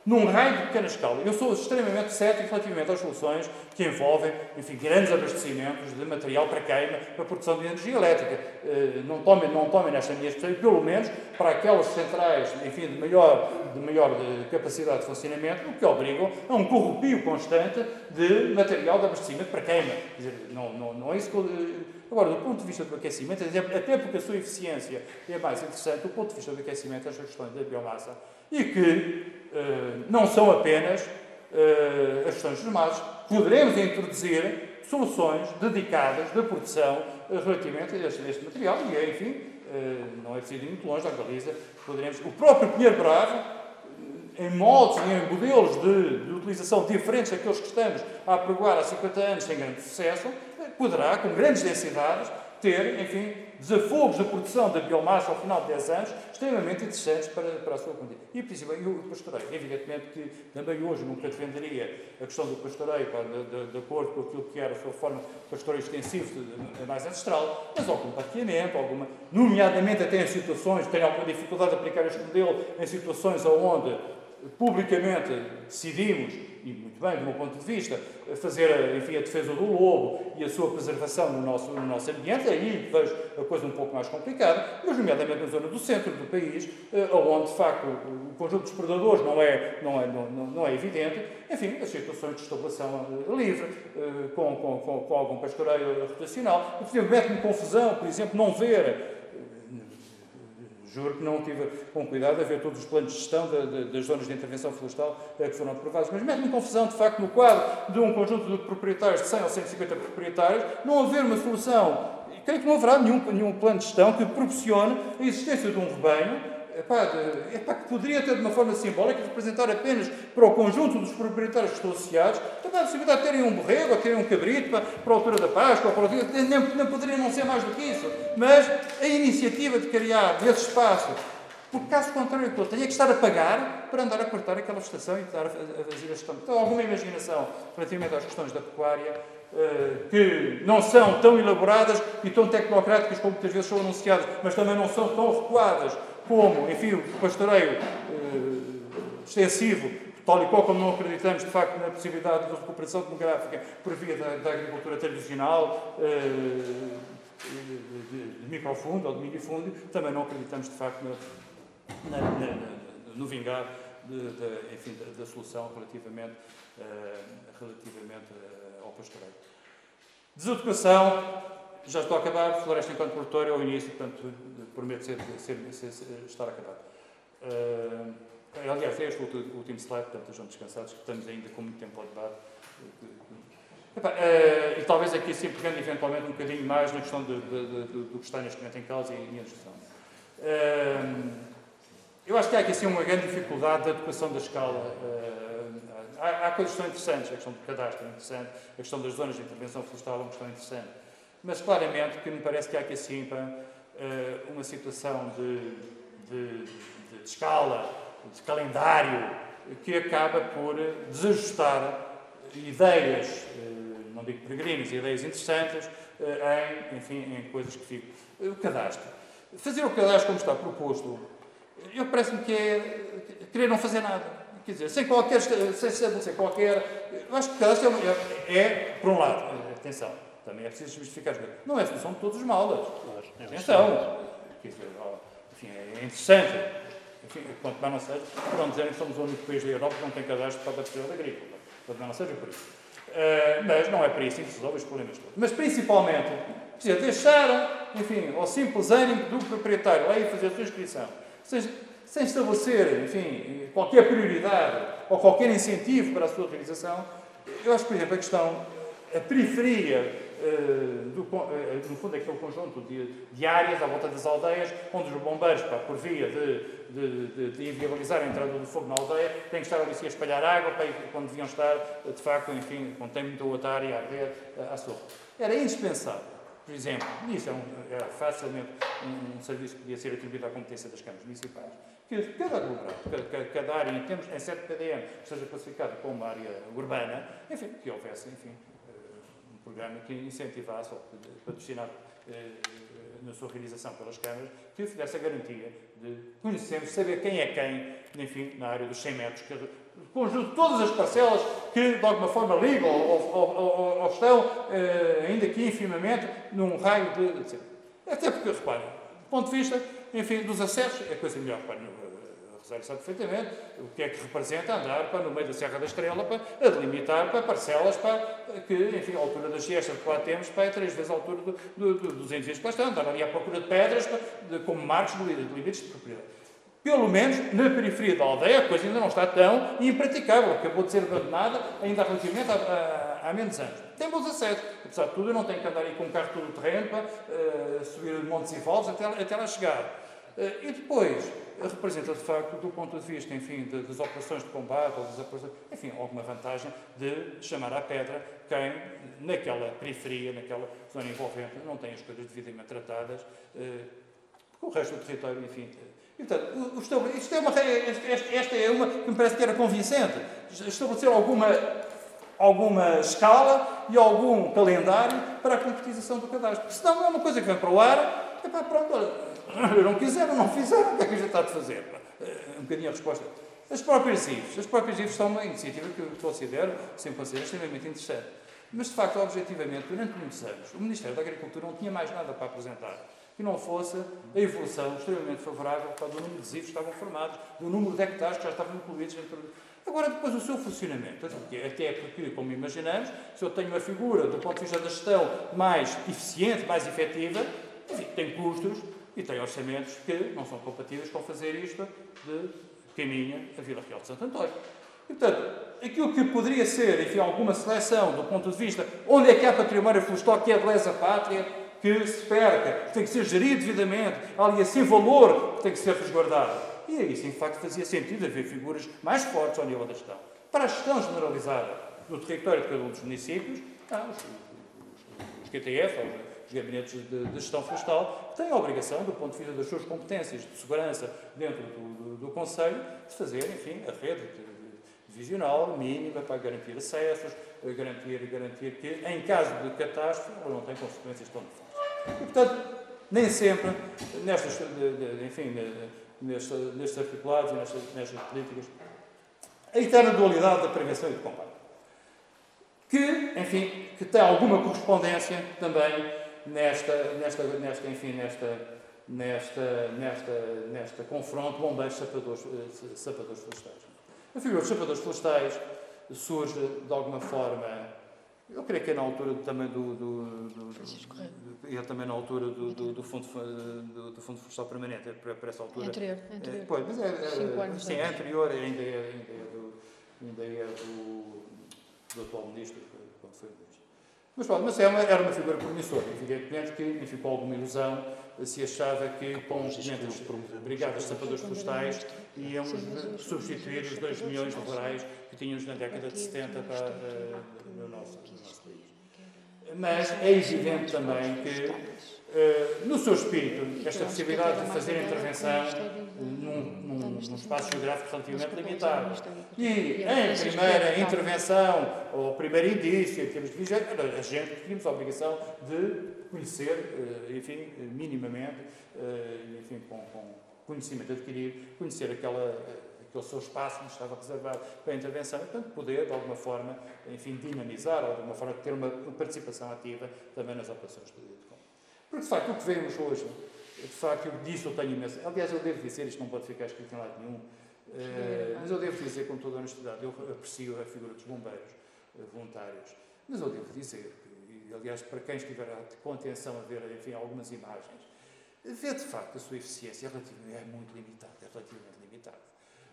num raio de pequena escala. Eu sou extremamente cético relativamente às soluções que envolvem, enfim, grandes abastecimentos de material para queima, para produção de energia elétrica. Eh, não tomem, não tomem nesta minha expressão, pelo menos para aquelas centrais, enfim, de maior, de maior de capacidade de funcionamento, o que obrigam a um corrupio constante de material de abastecimento para queima. Quer dizer, não, não, não é isso que eh, Agora, do ponto de vista do aquecimento, até porque a sua eficiência é mais interessante, do ponto de vista do aquecimento, esta questão da biomassa e que uh, não são apenas uh, as questões normais. Poderemos introduzir soluções dedicadas da produção uh, relativamente a este, a este, material e, é, enfim, não é preciso ir muito longe da Galiza, poderemos... O próprio Pinheiro Bravo, em moldes e em modelos de, de, utilização diferentes daqueles que estamos a apregoar há 50 anos sem grande sucesso, poderá, com grandes densidades, ter, enfim, desafogos de produção da biomassa ao final de 10 anos extremamente interessantes para, para a sua condição. E, principalmente, o pastoreio. Evidentemente que também hoje nunca defenderia a questão do pastoreio de, de, de, acordo com aquilo que era a sua forma pastoreio extensivo de, mais ancestral, mas algum parqueamento, alguma, nomeadamente até em situações, tenho alguma dificuldade de aplicar este modelo em situações onde publicamente decidimos, e muito bem, do meu ponto de vista, fazer enfim, a defesa do lobo e a sua preservação no nosso, no nosso ambiente, aí vejo a coisa um pouco mais complicada, mas nomeadamente na zona do centro do país, eh, onde de facto o conjunto dos predadores não é, não é, não, não é evidente, enfim, as situações de estabulação eh, livre, eh, com, com, com, com algum pastoreio rotacional, mete-me confusão, por exemplo, não ver Juro que não tive com cuidado a ver todos os planos de gestão de, de, das zonas de intervenção florestal que foram aprovados, mas em confusão, de facto, no quadro de um conjunto de proprietários, de 100 ou 150 proprietários, não haver uma solução, creio que não haverá nenhum, nenhum plano de gestão que proporcione a existência de um rebanho epá, de, epá, que poderia ter de uma forma simbólica representar apenas para o conjunto dos proprietários que estão associados epá, a possibilidade de terem um borrego, ou terem um cabrito para, para a altura da Páscoa, para nem, nem poderia não ser mais do que isso. Mas a iniciativa de criar esse espaço porque, caso contrário, eu tenha que estar a pagar para andar a cortar aquela estação e estar a fazer a gestão. Então, alguma imaginação relativamente às questões da pecuária uh, que não são tão elaboradas e tão tecnocráticas como muitas vezes são anunciadas, mas também não são tão recuadas como, enfim, o pastoreio uh, extensivo, tal e qual como não acreditamos, de facto, na possibilidade de recuperação demográfica por via da, da agricultura tradicional, uh, de, de microfundo ou de minifúndio, também não acreditamos, de facto, na, na, na, no vingar de, de, enfim, da, da, solução relativamente, uh, relativamente uh, ao pastoreio. Desocupação, já estou a acabar, floresta enquanto produtor é o início, portanto, prometo ser, ser, ser, ser estar a. Uh, aliás, é este o último slide, portanto, estejam descansados, que estamos ainda com muito tempo ao debate. Uh, e talvez aqui sim pegando eventualmente um bocadinho mais na questão de, de, de, do que está neste momento em causa e, e a discussão. Uh, eu acho que há aqui sim uma grande dificuldade da adequação da escala. Uh, há, há, coisas que são interessantes, a questão do cadastro é interessante, a questão das zonas de intervenção florestal é uma questão interessante. Mas claramente que me parece que há aqui assim para, uma situação de, de, de, escala, de calendário, que acaba por desajustar ideias não digo peregrinos, ideias interessantes, eh, em, enfim, em coisas que ficam. O cadastro. Fazer o cadastro como está proposto, eu parece-me que é querer não fazer nada. Quer dizer, sem qualquer, sem estabelecer qualquer. Eu acho que o cadastro é, é, por um lado, atenção, também é preciso justificar as coisas. Não é a solução de todos os males. É atenção. Enfim, é interessante. Enfim, quanto mais não seja, para não dizerem que somos o único país da Europa que não tem cadastro para a atividade agrícola. Quanto mais não seja por isso. Uh, mas não é para isso que se resolve os problemas todos. Mas principalmente, precisa deixar, enfim, ao simples ânimo do proprietário lá ir fazer a sua inscrição, sem, sem estabelecer, enfim, qualquer prioridade ou qualquer incentivo para a sua realização. Eu acho, por exemplo, a questão, a periferia do, uh, no fundo, aquele conjunto de, de, áreas à volta das aldeias, onde os bombeiros, por via de, de, de, de, inviabilizar a entrada do fogo na aldeia, têm que estar ali a espalhar água, para, quando deviam estar, de facto, enfim, quando tem muita outra área a arder à sopa. Era indispensável, por exemplo, isso é um, era facilmente um, um, serviço que podia ser atribuído à competência das câmaras municipais, que cada aglomerado, cada, cada, área em termos, em 7 PDM, seja classificada como área urbana, enfim, que houvesse, enfim, programa que incentivasse ou patrocinasse eh, na sua realização pelas câmaras, que desse a garantia de conhecermos, saber quem é quem, enfim, na área dos 100 metros, que conjunto todas as parcelas que de alguma forma ligam ou, ou, ou, ou estão, ainda que infimamente, num raio de, de. Até porque, reparem, do ponto de vista, enfim, dos acessos, é coisa melhor, reparem, Rosário sabe perfeitamente o que é que representa andar para, no meio da Serra da Estrela para, a delimitar para parcelas para, que, enfim, a altura das gestas que lá temos para, é três vezes a altura do, do, do, dos envios que lá estão, andar ali à procura de pedras para, de, como marcos de, de limites de propriedade. Pelo menos na periferia da aldeia a coisa ainda não está tão impraticável, acabou de ser abandonada ainda relativamente há, há, menos anos. Tem bons acessos, apesar de tudo, eu não tenho que andar aí com um carro todo terreno para uh, subir montes e vales até, até lá chegar. Uh, e depois, representa, de facto, do ponto de vista, enfim, de, das operações de combate, ou das operações, enfim, alguma vantagem de chamar à pedra quem, naquela periferia, naquela zona envolvente, não tem as coisas devidamente tratadas, eh, porque o resto do território, enfim. E, portanto, isto é uma, esta é uma que me parece que era convincente. Estabelecer alguma, alguma escala e algum calendário para a concretização do cadastro. Senão é uma coisa que vem para o ar, para pronto, olha, não quiseram, não fizeram, o que é que a gente está a fazer? Um bocadinho a resposta. As próprias IVs. As próprias IVs são uma iniciativa que eu considero, sempre considero, extremamente interessante. Mas, de facto, objetivamente, durante muitos anos, o Ministério da Agricultura não tinha mais nada para apresentar que não fosse a evolução extremamente favorável para do número de IVs que estavam formados, do número de hectares que já estavam incluídos dentro Agora, depois, o seu funcionamento. Até porque, como imaginamos, se eu tenho uma figura, do ponto de vista da gestão, mais eficiente, mais efetiva, enfim, tem custos e tem orçamentos que não são compatíveis com fazer isto de caminha a Vila Real de Santo António. E, portanto, aquilo que poderia ser, enfim, alguma seleção do ponto de vista onde é que há património florestal que é de lesa pátria, que se perca, que tem que ser gerido devidamente, ali assim valor que tem que ser resguardado. E aí sim, de facto, fazia sentido haver figuras mais fortes ao nível da gestão. Para a gestão generalizada do território de cada um dos municípios, há os, os, os QTF, os gabinetes de, de, gestão florestal, têm a obrigação, do ponto de vista das suas competências de segurança dentro do, do, do Conselho, de fazer, enfim, a rede divisional mínima para garantir acessos, garantir, garantir que, em caso de catástrofe, não tem consequências tão fortes. E, portanto, nem sempre, nestas, enfim, nestes, nestes articulados e nestas, nestas políticas, a eterna dualidade da prevenção e do combate. Que, enfim, que tem alguma correspondência também nesta, nesta, nesta, enfim, nesta, nesta, nesta, nesta confronto bombeiros sapadores, eh, florestais. A figura dos sapadores florestais surge de alguma forma, eu creio que é na altura também do. do, do, do é também na altura do, do, do, fundo, do, do Fundo Florestal Permanente, para, para essa altura. Anterior, anterior. É, pois, mas é, é, sim, é anterior, ainda é, ainda é, do, ainda é do, do atual ministro, quando foi ministro. Mas, pronto, mas é era uma figura promissora, evidentemente que me ficou alguma ilusão se achava que com 500 brigadas de sapadores florestais íamos substituir os 2 milhões de rurais que tínhamos na década de 70 para, uh, no, nosso, no nosso país. Mas é evidente também que, no seu espírito, esta possibilidade de fazer intervenção num, num, num espaço geográfico relativamente limitado e em primeira intervenção ou primeiro indício, em termos de vigência, a gente tínhamos a obrigação de conhecer, eh, enfim, minimamente, eh, enfim, com, com conhecimento adquirido, conhecer aquela, aquele seu espaço que estava reservado para a intervenção e, portanto, poder, de alguma forma, enfim, dinamizar, ou de alguma forma, ter uma participação ativa também nas operações de. Porque, de facto, o que vemos hoje, de facto, disso eu tenho imenso. Aliás, eu devo dizer, isto não pode ficar escrito em lado nenhum, Uh, mas eu devo dizer com toda a honestidade, eu aprecio a figura dos bombeiros uh, voluntários, mas eu devo dizer aliás, para quem estiver com atenção a ver enfim, algumas imagens, vê de facto a sua eficiência é muito limitada, é relativamente limitada.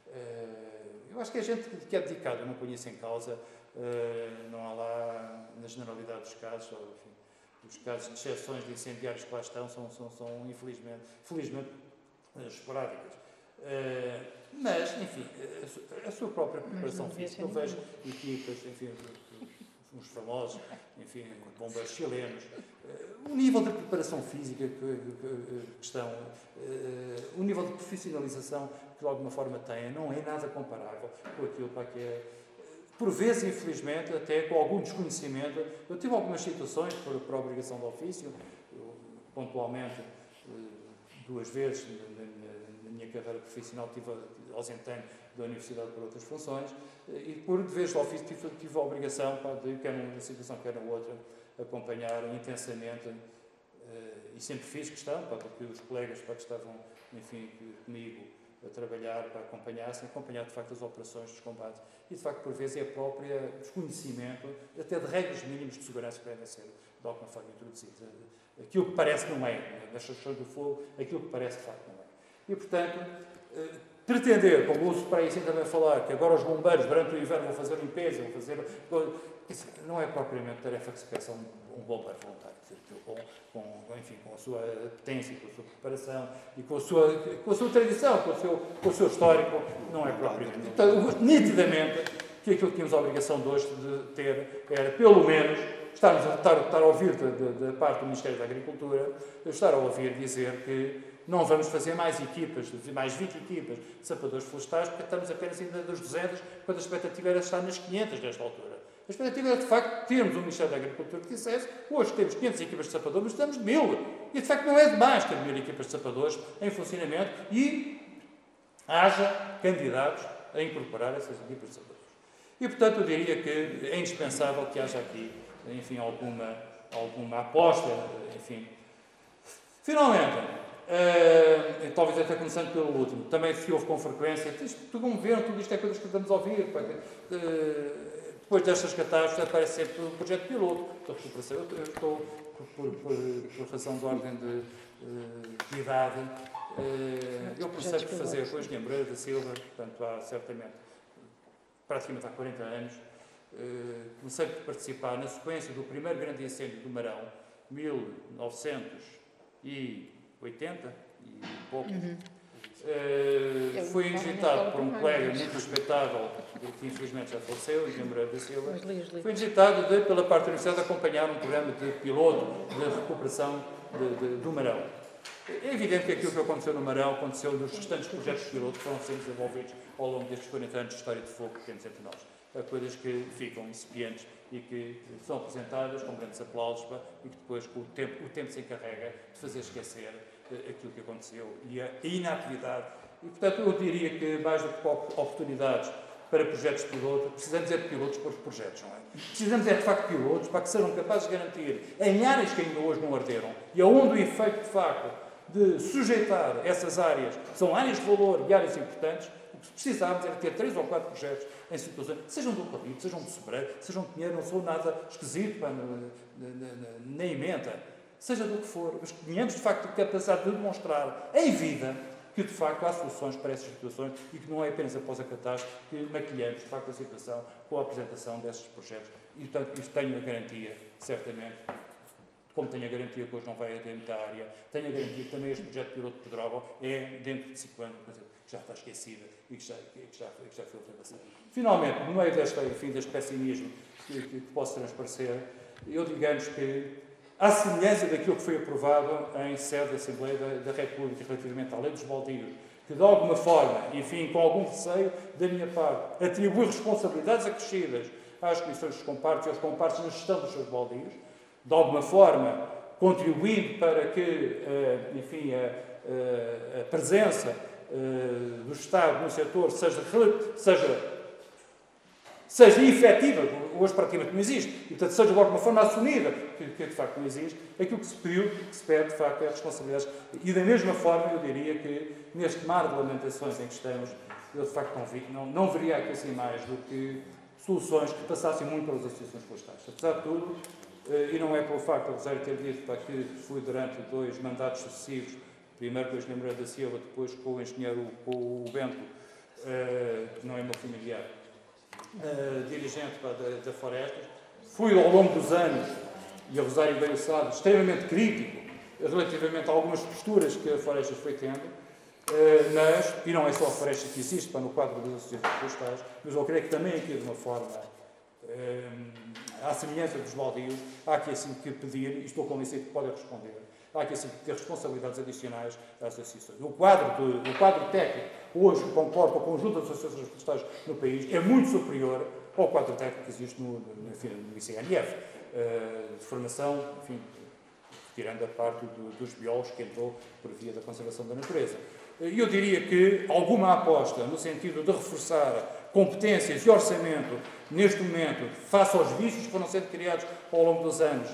Eh, eu acho que a gente que é dedicada, não conhece em causa, eh, não há lá, na generalidade dos casos, enfim, os casos de exceções de incendiários que lá estão, são, são, são infelizmente, felizmente, eh, esporádicas. Mas, enfim, a sua própria preparação física, eu vejo equipas, enfim, uns famosos, enfim, bombeiros chilenos. Eh, o nível de preparação física que, que, que estão, uh, o nível de profissionalização que de alguma forma têm, não é nada comparável com aquilo para que é. Por vezes, infelizmente, até com algum desconhecimento. Eu tive algumas situações por, por obrigação de ofício, eu, pontualmente, duas vezes na, na, na minha carreira profissional, tive ausentei da universidade por outras funções, e por vez de ofício tive, tive a obrigação, pá, de, quer numa situação, quer na outra, acompanhar intensamente, uh, e sempre fiz questão, pá, porque os colegas pá, que estavam, enfim, comigo a trabalhar, para acompanhassem, acompanhar de facto as operações dos combates. E de facto, por vezes, é a própria desconhecimento, até de regras mínimas de segurança que devem ser de alguma forma introduzidas. Aquilo que parece não é, nestas questões do fogo, aquilo que parece de facto não é. E portanto, uh, pretender, como uso para isso também falar, que agora os bombeiros durante o inverno vão fazer limpeza, vão fazer. Não é propriamente tarefa que se peça a um bombeiro voluntário. Com, com, enfim, com a sua potência, com a sua preparação e com a sua, com a sua tradição, com o, seu, com o seu histórico, não é propriamente. Então, nitidamente, que aquilo que tínhamos a obrigação de hoje de ter era, pelo menos, estarmos a, estar, estar a ouvir da parte do Ministério da Agricultura, estar a ouvir dizer que não vamos fazer mais equipas, mais 20 equipas de sapadores florestais, porque estamos apenas ainda dos 200, quando a expectativa era estar nas 500 nesta altura. A expectativa era, de facto, termos um Ministério da Agricultura que dissesse hoje temos 500 equipas de sapadores, mas estamos mil. E, de facto, não é demais ter mil equipas de sapadores em funcionamento e haja candidatos a incorporar essas equipas de sapadores. E, portanto, eu diria que é indispensável que haja aqui, enfim, alguma, alguma aposta, enfim. Finalmente, Uh, talvez até começando pelo último, também se ouve com frequência, isto, como viram, tudo isto é coisas que estamos a ouvir. Uh, depois destas catástrofes aparece sempre o projeto piloto da recuperação. Eu, estou, por, por, por, razão de ordem de, uh, de idade, eu comecei por fazer depois de Moreira da Silva, portanto há certamente, praticamente há 40 anos, comecei por participar na sequência do primeiro grande incêndio do Marão, 1900 e 80 e pouco. Uhum. Uh, fui visitado por um colega muito respeitável, que infelizmente já faleceu, Engenheiro Moreira da Silva. Fui visitado de, pela parte da Universidade acompanhar um programa de piloto de recuperação de, de, do Marão. É evidente que aquilo que aconteceu no Marão aconteceu nos restantes projetos de piloto que foram sendo desenvolvidos ao longo destes 40 anos de história de fogo que temos entre nós. Há coisas que ficam incipientes e que são apresentadas com grandes aplausos e que depois o tempo, o tempo se encarrega de fazer esquecer aquilo que aconteceu e a inatividade. E, portanto, eu diria que mais do que oportunidades para projetos de piloto, precisamos é de pilotos para os projetos, não é? Precisamos é de facto de pilotos para que sejam capazes de garantir em áreas que ainda hoje não arderam e aonde o efeito de facto de sujeitar essas áreas, são áreas de valor e áreas importantes, o Precisávamos era ter três ou quatro projetos em situações, sejam do Eucalipto, sejam do Sobreiro, sejam de Pinheiro, não sou nada esquisito pá, nem emenda, seja do que for, mas que tenhamos de facto capacidade de demonstrar em vida que de facto há soluções para essas situações e que não é apenas após a catástrofe que maquilhamos de facto a situação com a apresentação desses projetos. E portanto, isso tenho a garantia, certamente, como tenho a garantia que hoje não vai haver muita área, tenho a garantia que também este projeto piloto de Pedrógão é dentro de 5 anos, que já está esquecida e que já, que já, que já foi ultrapassada. Finalmente, no meio deste, enfim, deste pessimismo que, que, que posso transparecer, eu digamos que à semelhança daquilo que foi aprovado em sede da Assembleia da, da República relativamente à lei dos baldios, que de alguma forma, enfim, com algum receio da minha parte, atribui responsabilidades acrescidas às comissões dos compartos e aos compartos na gestão dos seus baldios, de alguma forma contribuindo para que, eh, enfim, a, a presença eh, do Estado no setor seja, seja seja efetiva, hoje praticamente não existe, e portanto seja de alguma forma assumida, que, que, de facto não existe, aquilo que se pediu, que se pede de facto é a responsabilidade. E da mesma forma eu diria que neste mar de lamentações em que estamos, eu de facto não, vi, não, não veria aqui assim mais do que soluções que passassem muito pelas associações florestais. Apesar de tudo, eh, e não é pelo facto de Rosário ter dito para que fui durante dois mandatos sucessivos, primeiro com o engenheiro da Silva, depois com o engenheiro com o Bento, eh, que não é meu familiar, uh, dirigente da, da Florestas. Fui ao longo dos anos, e a Rosário bem sabe, extremamente crítico relativamente a algumas posturas que a Florestas foi tendo, uh, mas, e não é só a Florestas que existe para no quadro das associações florestais, mas eu creio que também aqui de uma forma uh, à semelhança dos baldios, há aqui assim que pedir, e estou convencido que podem responder, há aqui assim que ter responsabilidades adicionais às associações. O quadro, de, o quadro técnico hoje comporta o conjunto das associações florestais no país é muito superior ao quadro técnico que existe no, no, no ICNF, uh, eh, de formação, enfim, tirando a parte do, dos biólogos que entrou por via da conservação da natureza. Eh, eu diria que alguma aposta no sentido de reforçar competências e orçamento neste momento, face aos vícios que foram sendo criados ao longo dos anos,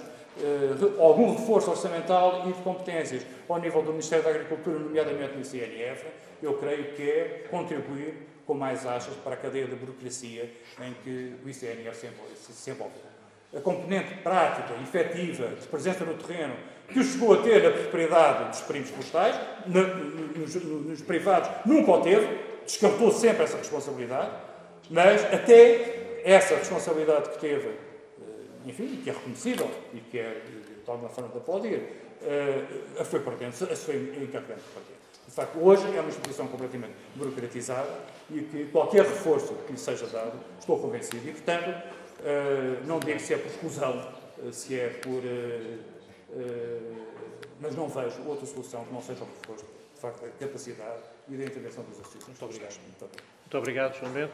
algum reforço orçamental e de competências ao nível do Ministério da Agricultura, nomeadamente no CNF, eu creio que é contribuir com mais achas para a cadeia da burocracia em que o ICNF se envolve. A componente prática, efetiva, de presença no terreno, que chegou a ter na propriedade dos primos postais, nos, nos privados nunca o teve, descartou sempre essa responsabilidade, mas até essa responsabilidade que teve, eh, enfim, que é reconhecível e que é de alguma forma de aplaudir, a foi perdendo, a foi encarregando de partir. De facto, hoje é uma instituição completamente burocratizada e que qualquer reforço que lhe seja dado, estou convencido, e portanto, uh, não digo se é por exclusão, uh, se é por. Mas não vejo outra solução que não seja o reforço, de facto, da capacidade e da intervenção das associações. Muito obrigado. Muito obrigado, Bento.